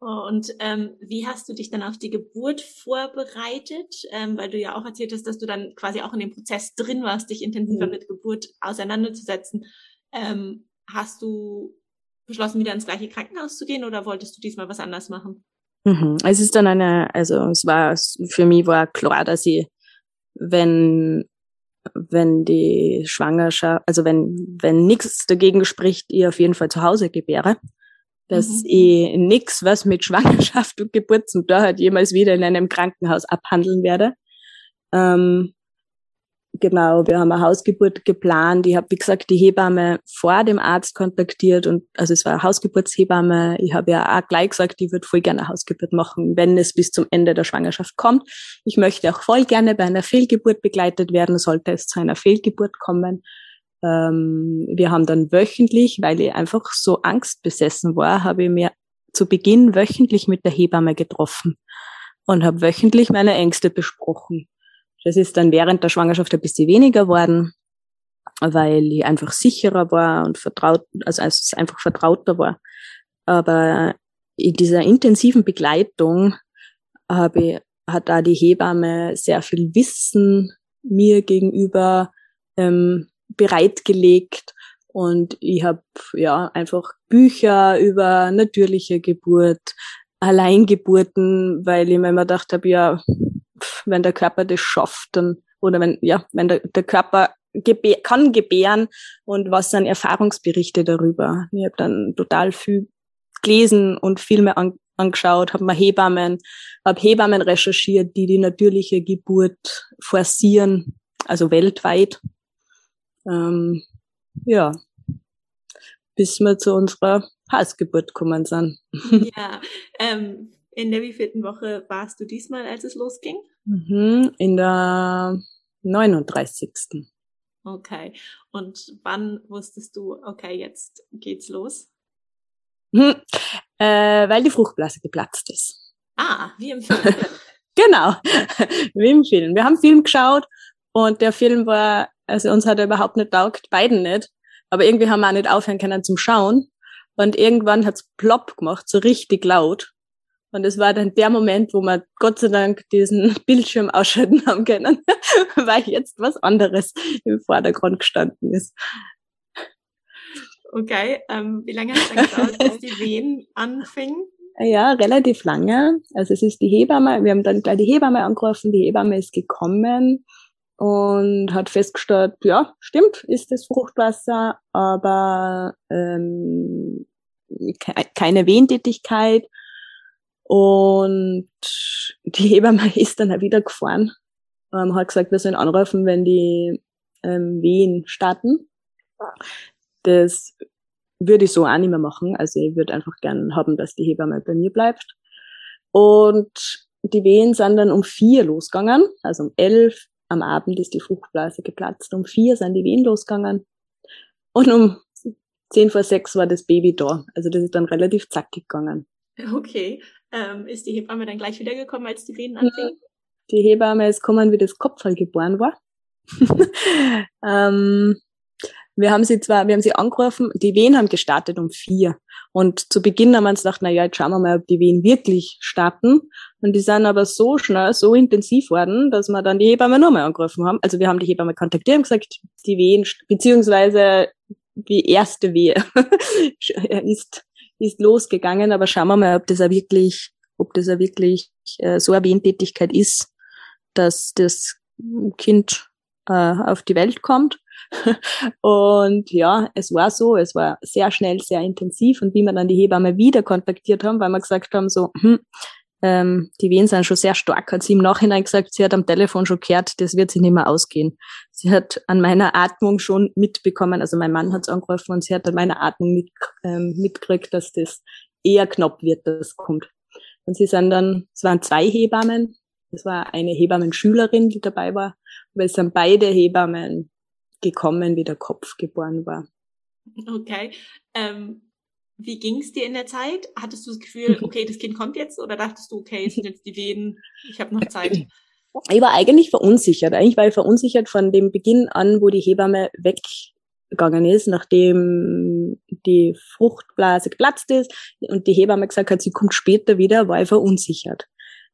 Und ähm, wie hast du dich dann auf die Geburt vorbereitet? Ähm, weil du ja auch erzählt hast, dass du dann quasi auch in dem Prozess drin warst, dich intensiver mhm. mit Geburt auseinanderzusetzen. Ähm, hast du beschlossen, wieder ins gleiche Krankenhaus zu gehen oder wolltest du diesmal was anders machen? Mhm. Es ist dann eine, also es war für mich war klar, dass ich, wenn wenn die Schwangerschaft, also wenn wenn nichts dagegen spricht, ich auf jeden Fall zu Hause gebäre dass mhm. ich nix, was mit Schwangerschaft und Geburt zum Tor hat, jemals wieder in einem Krankenhaus abhandeln werde. Ähm, genau, wir haben eine Hausgeburt geplant. Ich habe, wie gesagt, die Hebamme vor dem Arzt kontaktiert und also es war eine Hausgeburtshebamme. Ich habe ja auch gleich gesagt, ich würde voll gerne eine Hausgeburt machen, wenn es bis zum Ende der Schwangerschaft kommt. Ich möchte auch voll gerne bei einer Fehlgeburt begleitet werden, sollte es zu einer Fehlgeburt kommen. Ähm, wir haben dann wöchentlich, weil ich einfach so angstbesessen war, habe ich mir zu Beginn wöchentlich mit der Hebamme getroffen und habe wöchentlich meine Ängste besprochen. Das ist dann während der Schwangerschaft ein bisschen weniger worden. weil ich einfach sicherer war und vertraut, also es einfach vertrauter war. Aber in dieser intensiven Begleitung habe ich, hat da die Hebamme sehr viel Wissen mir gegenüber ähm, bereitgelegt und ich habe ja einfach Bücher über natürliche Geburt, Alleingeburten, weil ich mir immer gedacht habe, ja, wenn der Körper das schafft, dann oder wenn ja, wenn der, der Körper gebär, kann gebären und was sind Erfahrungsberichte darüber. Ich habe dann total viel gelesen und Filme an, angeschaut, habe mir Hebammen, habe Hebammen recherchiert, die die natürliche Geburt forcieren, also weltweit. Ähm, ja, bis wir zu unserer Hausgeburt gekommen sind. Ja, ähm, in der wievielten Woche warst du diesmal, als es losging? Mhm, in der 39. Okay. Und wann wusstest du, okay, jetzt geht's los? Hm, äh, weil die Fruchtblase geplatzt ist. Ah, wie im Film. genau, wie im Film. Wir haben Film geschaut und der Film war, also uns hat er überhaupt nicht taugt, beiden nicht. Aber irgendwie haben wir auch nicht aufhören können zum Schauen. Und irgendwann hat's plopp gemacht, so richtig laut. Und es war dann der Moment, wo wir Gott sei Dank diesen Bildschirm ausschalten haben können, weil jetzt was anderes im Vordergrund gestanden ist. Okay, ähm, wie lange hat es gedauert, bis die Wehen anfingen? Ja, relativ lange. Also es ist die Hebamme, wir haben dann gleich die Hebamme angerufen, die Hebamme ist gekommen und hat festgestellt, ja, stimmt, ist das Fruchtwasser, aber ähm, keine Wehentätigkeit. Und die Hebamme ist dann auch wieder gefahren, ähm, hat gesagt, wir sollen anrufen, wenn die ähm, Wehen starten. Das würde ich so auch nicht mehr machen. Also ich würde einfach gern haben, dass die Hebamme bei mir bleibt. Und die Wehen sind dann um vier losgegangen, also um elf am Abend ist die Fruchtblase geplatzt. Um vier sind die Wehen losgegangen. Und um zehn vor sechs war das Baby da. Also das ist dann relativ zackig gegangen. Okay. Ähm, ist die Hebamme dann gleich wiedergekommen, als die Wehen anfingen? Die Hebamme ist gekommen, wie das Kopfhall geboren war. ähm, wir haben sie zwar, wir haben sie angerufen, die Wehen haben gestartet um vier. Und zu Beginn haben wir uns gedacht, na ja, jetzt schauen wir mal, ob die Wehen wirklich starten. Und die sind aber so schnell, so intensiv worden, dass wir dann die Hebamme nochmal angerufen haben. Also wir haben die Hebamme kontaktiert und gesagt, die Wehen, beziehungsweise die erste Wehe ist, ist losgegangen, aber schauen wir mal, ob das auch wirklich, ob das auch wirklich äh, so eine Wehentätigkeit ist, dass das Kind äh, auf die Welt kommt. und ja, es war so, es war sehr schnell, sehr intensiv. Und wie wir dann die Hebamme wieder kontaktiert haben, weil wir gesagt haben, so, hm, ähm, die Wehen sind schon sehr stark, hat sie im Nachhinein gesagt, sie hat am Telefon schon gehört, das wird sie nicht mehr ausgehen. Sie hat an meiner Atmung schon mitbekommen, also mein Mann hat es angerufen und sie hat an meiner Atmung mit, ähm, mitgekriegt, dass das eher knapp wird, das kommt. Und sie sind dann, es waren zwei Hebammen, es war eine Hebammenschülerin, die dabei war, aber es sind beide Hebammen gekommen, wie der Kopf geboren war. Okay. Ähm, wie ging es dir in der Zeit? Hattest du das Gefühl, okay, das Kind kommt jetzt oder dachtest du, okay, es sind jetzt die Wehen, ich habe noch Zeit? Ich war eigentlich verunsichert. Eigentlich war ich verunsichert von dem Beginn an, wo die Hebamme weggegangen ist, nachdem die Fruchtblase geplatzt ist und die Hebamme gesagt hat, sie kommt später wieder, war ich verunsichert.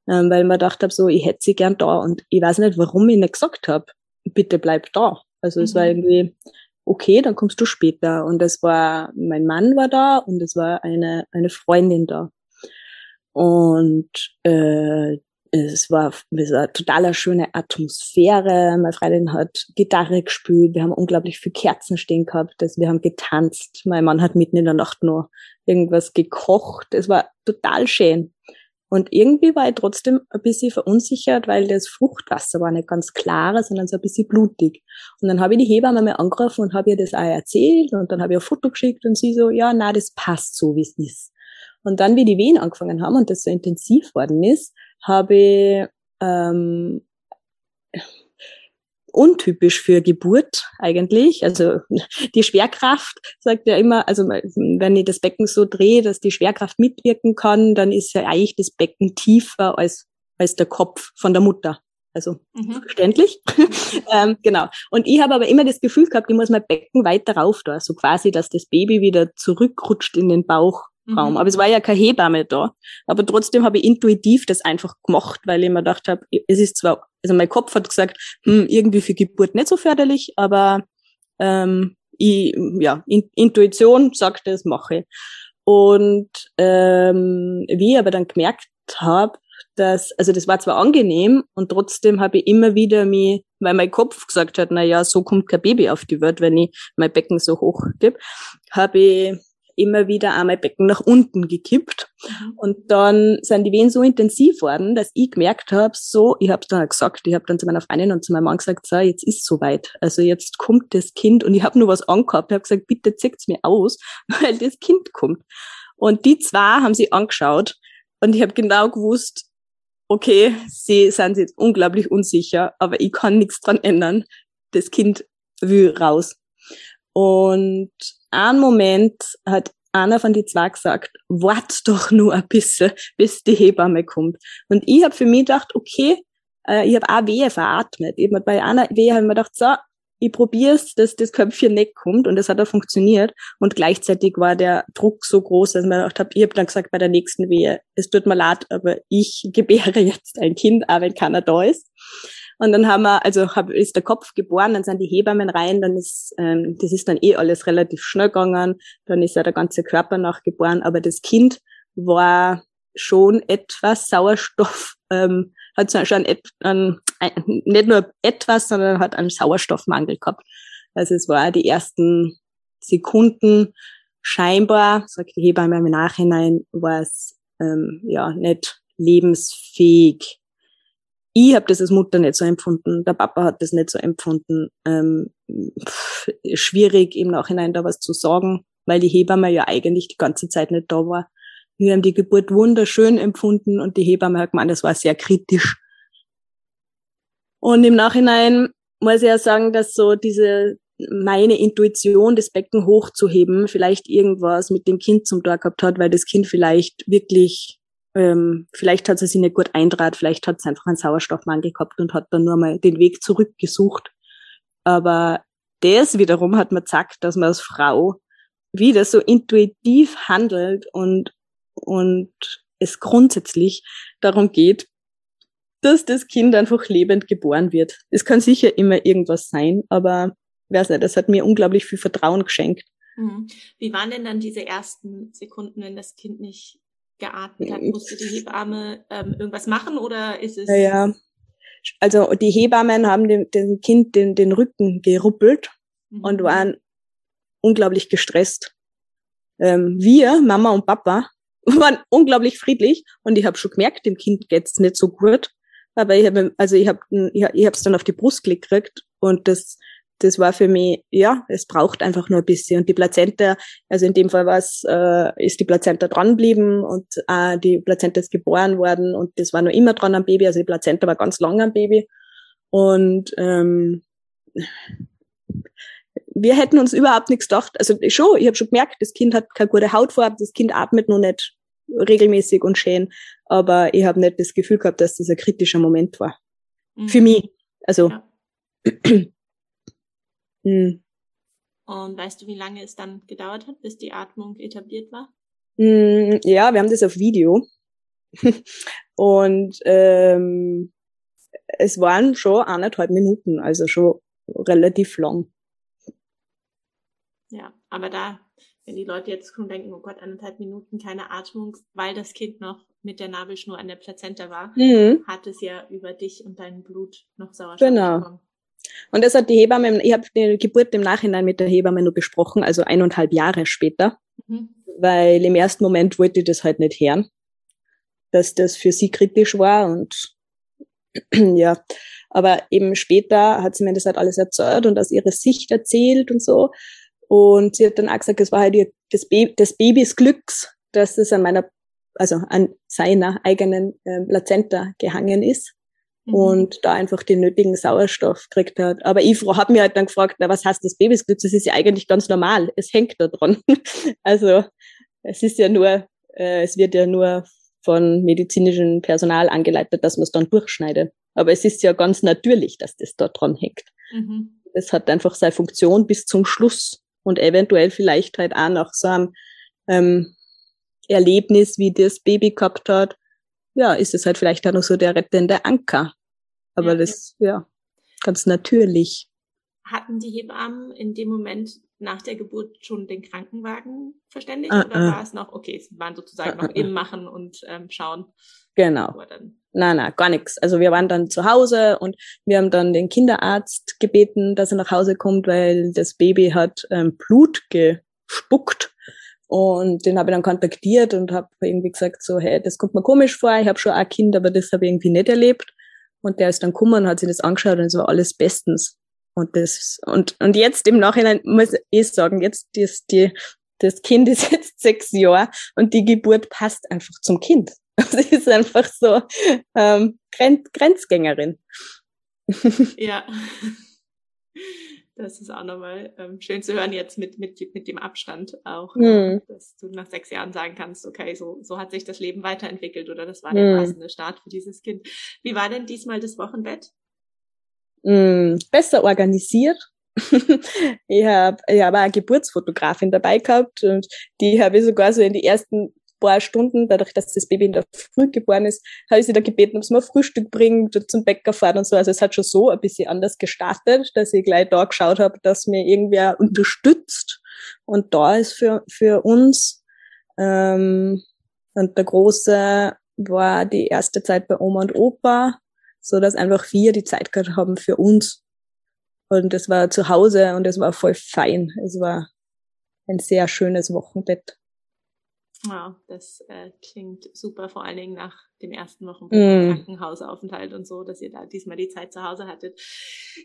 Ähm, weil man dachte so, ich hätte sie gern da und ich weiß nicht, warum ich nicht gesagt habe, bitte bleib da. Also mhm. es war mhm. irgendwie, okay, dann kommst du später. Und es war, mein Mann war da und es war eine, eine Freundin da. Und äh, es war, es war eine total schöne Atmosphäre. Meine Freundin hat Gitarre gespielt. Wir haben unglaublich viel Kerzen stehen gehabt. Also wir haben getanzt. Mein Mann hat mitten in der Nacht nur irgendwas gekocht. Es war total schön. Und irgendwie war ich trotzdem ein bisschen verunsichert, weil das Fruchtwasser war nicht ganz klar, sondern so ein bisschen blutig. Und dann habe ich die Hebamme mal angerufen und habe ihr das auch erzählt und dann habe ich ein Foto geschickt und sie so, ja, na, das passt so, wie es ist. Und dann, wie die Wehen angefangen haben und das so intensiv worden ist, habe ich ähm, untypisch für Geburt eigentlich. Also die Schwerkraft sagt ja immer, also wenn ich das Becken so drehe, dass die Schwerkraft mitwirken kann, dann ist ja eigentlich das Becken tiefer als, als der Kopf von der Mutter. also mhm. verständlich. ähm, genau. Und ich habe aber immer das Gefühl gehabt, ich muss mein Becken weiter rauf da, so quasi, dass das Baby wieder zurückrutscht in den Bauchraum. Mhm. Aber es war ja keine Hebamme da. Aber trotzdem habe ich intuitiv das einfach gemacht, weil ich mir gedacht habe, es ist zwar, also mein Kopf hat gesagt, hm, irgendwie für Geburt nicht so förderlich, aber ähm, ich, ja, in, Intuition sagt, das mache. Und ähm, wie ich aber dann gemerkt habe, dass, also das war zwar angenehm und trotzdem habe ich immer wieder mich, weil mein Kopf gesagt hat, na ja, so kommt kein Baby auf die Welt, wenn ich mein Becken so hoch gebe, habe ich immer wieder mein Becken nach unten gekippt. Mhm. Und dann sind die Wehen so intensiv worden, dass ich gemerkt habe, so, ich habe dann gesagt, ich habe dann zu meiner Freundin und zu meinem Mann gesagt, so, jetzt ist soweit. Also jetzt kommt das Kind und ich habe nur was angehabt. Ich habe gesagt, bitte zieht's mir aus, weil das Kind kommt. Und die zwei haben sie angeschaut und ich habe genau gewusst, okay, sie sind jetzt unglaublich unsicher, aber ich kann nichts dran ändern. Das Kind will raus. Und einen Moment hat einer von die zwei gesagt, wart doch nur ein bisschen, bis die Hebamme kommt. Und ich habe für mich gedacht, okay, äh, ich habe auch Wehe veratmet. Ich hab bei einer Wehe habe ich mir gedacht, so, ich probier's, dass das Köpfchen nicht kommt und das hat auch funktioniert. Und gleichzeitig war der Druck so groß, dass ich mir gedacht habe, ich habe dann gesagt bei der nächsten Wehe, es tut mir leid, aber ich gebäre jetzt ein Kind, auch wenn keiner da ist. Und dann haben wir, also hab, ist der Kopf geboren, dann sind die Hebammen rein, dann ist, ähm, das ist dann eh alles relativ schnell gegangen, dann ist ja der ganze Körper nachgeboren, aber das Kind war schon etwas Sauerstoff, ähm, hat schon et, ähm, nicht nur etwas, sondern hat einen Sauerstoffmangel gehabt. Also es war die ersten Sekunden scheinbar, sagt die Hebamme im Nachhinein, war es ähm, ja nicht lebensfähig ich habe das als Mutter nicht so empfunden, der Papa hat das nicht so empfunden. Ähm, pff, schwierig im Nachhinein da was zu sagen, weil die Hebamme ja eigentlich die ganze Zeit nicht da war. Wir haben die Geburt wunderschön empfunden und die Hebamme hat gemeint, das war sehr kritisch. Und im Nachhinein muss ich ja sagen, dass so diese meine Intuition, das Becken hochzuheben, vielleicht irgendwas mit dem Kind zum Tor gehabt hat, weil das Kind vielleicht wirklich ähm, vielleicht hat sie sich nicht gut eintrat, vielleicht hat sie einfach einen Sauerstoffmangel gehabt und hat dann nur mal den Weg zurückgesucht. Aber das wiederum hat mir gesagt, dass man als Frau wieder so intuitiv handelt und, und es grundsätzlich darum geht, dass das Kind einfach lebend geboren wird. Es kann sicher immer irgendwas sein, aber weiß nicht, das hat mir unglaublich viel Vertrauen geschenkt. Mhm. Wie waren denn dann diese ersten Sekunden, wenn das Kind nicht geatmet hat? Musste die Hebamme ähm, irgendwas machen oder ist es? Ja, ja. Also die Hebammen haben dem, dem Kind den, den Rücken geruppelt mhm. und waren unglaublich gestresst. Ähm, wir, Mama und Papa, waren unglaublich friedlich und ich habe schon gemerkt, dem Kind geht's nicht so gut. Aber ich habe also ich habe ich, ich habe es dann auf die Brust gekriegt und das das war für mich, ja, es braucht einfach nur ein bisschen. Und die Plazenta, also in dem Fall war es, äh, ist die Plazenta dranblieben und äh, die Plazenta ist geboren worden und das war noch immer dran am Baby, also die Plazenta war ganz lang am Baby. Und ähm, wir hätten uns überhaupt nichts gedacht. Also schon, ich habe schon gemerkt, das Kind hat keine gute Hautfarbe, das Kind atmet noch nicht regelmäßig und schön, aber ich habe nicht das Gefühl gehabt, dass das ein kritischer Moment war. Mhm. Für mich. Also ja. Mhm. Und weißt du, wie lange es dann gedauert hat, bis die Atmung etabliert war? Mm, ja, wir haben das auf Video. Und ähm, es waren schon anderthalb Minuten, also schon relativ lang. Ja, aber da, wenn die Leute jetzt kommen denken, oh Gott, anderthalb Minuten, keine Atmung, weil das Kind noch mit der Nabelschnur an der Plazenta war, mhm. hat es ja über dich und dein Blut noch Sauerstoff genau. bekommen. Und das hat die Hebamme, ich habe die Geburt im Nachhinein mit der Hebamme nur besprochen, also eineinhalb Jahre später, mhm. weil im ersten Moment wollte ich das halt nicht hören, dass das für sie kritisch war und ja, aber eben später hat sie mir das halt alles erzählt und aus ihrer Sicht erzählt und so. Und sie hat dann auch gesagt, es war halt ihr, das, Baby, des Babys Glücks, dass es an meiner, also an seiner eigenen äh, Plazenta gehangen ist mhm. und da einfach den nötigen Sauerstoff gekriegt hat. Aber ich habe mir halt dann gefragt, na, was heißt das Babysglück? Das ist ja eigentlich ganz normal. Es hängt da dran. also es ist ja nur, äh, es wird ja nur von medizinischem Personal angeleitet, dass man es dann durchschneidet. Aber es ist ja ganz natürlich, dass das da dran hängt. Mhm. Es hat einfach seine Funktion bis zum Schluss und eventuell vielleicht halt auch nach so einem ähm, Erlebnis, wie das Baby gehabt hat, ja, ist es halt vielleicht auch noch so der rettende Anker. Aber ja, das, ja, ganz natürlich. Hatten die Hebammen in dem Moment nach der Geburt schon den Krankenwagen verständigt? Uh, oder uh. war es noch, okay, sie waren sozusagen uh, noch im Machen und ähm, schauen? Genau. Nein, nein, gar nichts. Also wir waren dann zu Hause und wir haben dann den Kinderarzt gebeten, dass er nach Hause kommt, weil das Baby hat ähm, Blut gespuckt. Und den habe ich dann kontaktiert und habe irgendwie gesagt, so, hey, das kommt mir komisch vor, ich habe schon ein Kind, aber das habe ich irgendwie nicht erlebt. Und der ist dann gekommen und hat sich das angeschaut und es war alles bestens. Und das, und, und jetzt im Nachhinein muss ich sagen, jetzt das, die, das Kind ist jetzt sechs Jahre und die Geburt passt einfach zum Kind. Sie ist einfach so ähm, Grenz, Grenzgängerin. Ja. Das ist auch nochmal ähm, schön zu hören jetzt mit, mit, mit dem Abstand auch, mhm. dass du nach sechs Jahren sagen kannst, okay, so, so hat sich das Leben weiterentwickelt oder das war der mhm. passende Start für dieses Kind. Wie war denn diesmal das Wochenbett? Mhm. Besser organisiert. ich habe ich hab eine Geburtsfotografin dabei gehabt und die habe ich sogar so in die ersten paar Stunden, dadurch, dass das Baby in der Früh geboren ist, habe ich sie da gebeten, ob sie mir Frühstück bringt zum Bäcker fahren und so. Also es hat schon so ein bisschen anders gestartet, dass ich gleich da geschaut habe, dass mir irgendwer unterstützt und da ist für, für uns. Ähm, und der Große war die erste Zeit bei Oma und Opa, so dass einfach wir die Zeit gehabt haben für uns. Und das war zu Hause und es war voll fein. Es war ein sehr schönes Wochenbett. Wow, das äh, klingt super, vor allen Dingen nach dem ersten Wochen mm. Krankenhausaufenthalt und so, dass ihr da diesmal die Zeit zu Hause hattet.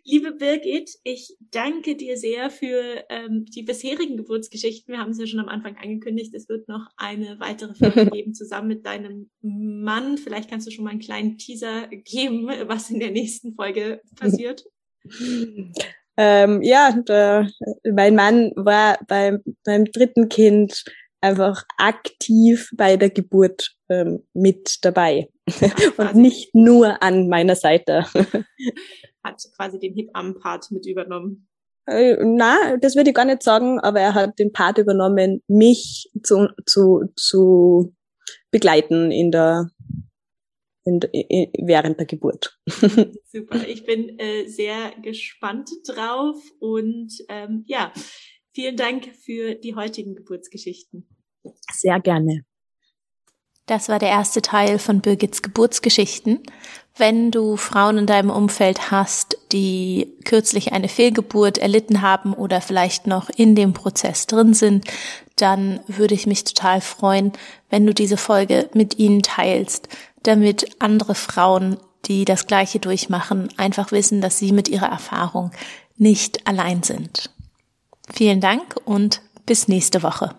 Liebe Birgit, ich danke dir sehr für ähm, die bisherigen Geburtsgeschichten. Wir haben es ja schon am Anfang angekündigt, es wird noch eine weitere Folge geben zusammen mit deinem Mann. Vielleicht kannst du schon mal einen kleinen Teaser geben, was in der nächsten Folge passiert. Ähm, ja, der, mein Mann war beim, beim dritten Kind einfach aktiv bei der Geburt ähm, mit dabei und nicht nur an meiner Seite. Hat quasi den Hebammen-Part mit übernommen. Äh, na, das würde ich gar nicht sagen, aber er hat den Part übernommen, mich zu, zu, zu begleiten in der, in, in, während der Geburt. Super, ich bin äh, sehr gespannt drauf und ähm, ja, Vielen Dank für die heutigen Geburtsgeschichten. Sehr gerne. Das war der erste Teil von Birgits Geburtsgeschichten. Wenn du Frauen in deinem Umfeld hast, die kürzlich eine Fehlgeburt erlitten haben oder vielleicht noch in dem Prozess drin sind, dann würde ich mich total freuen, wenn du diese Folge mit ihnen teilst, damit andere Frauen, die das Gleiche durchmachen, einfach wissen, dass sie mit ihrer Erfahrung nicht allein sind. Vielen Dank und bis nächste Woche.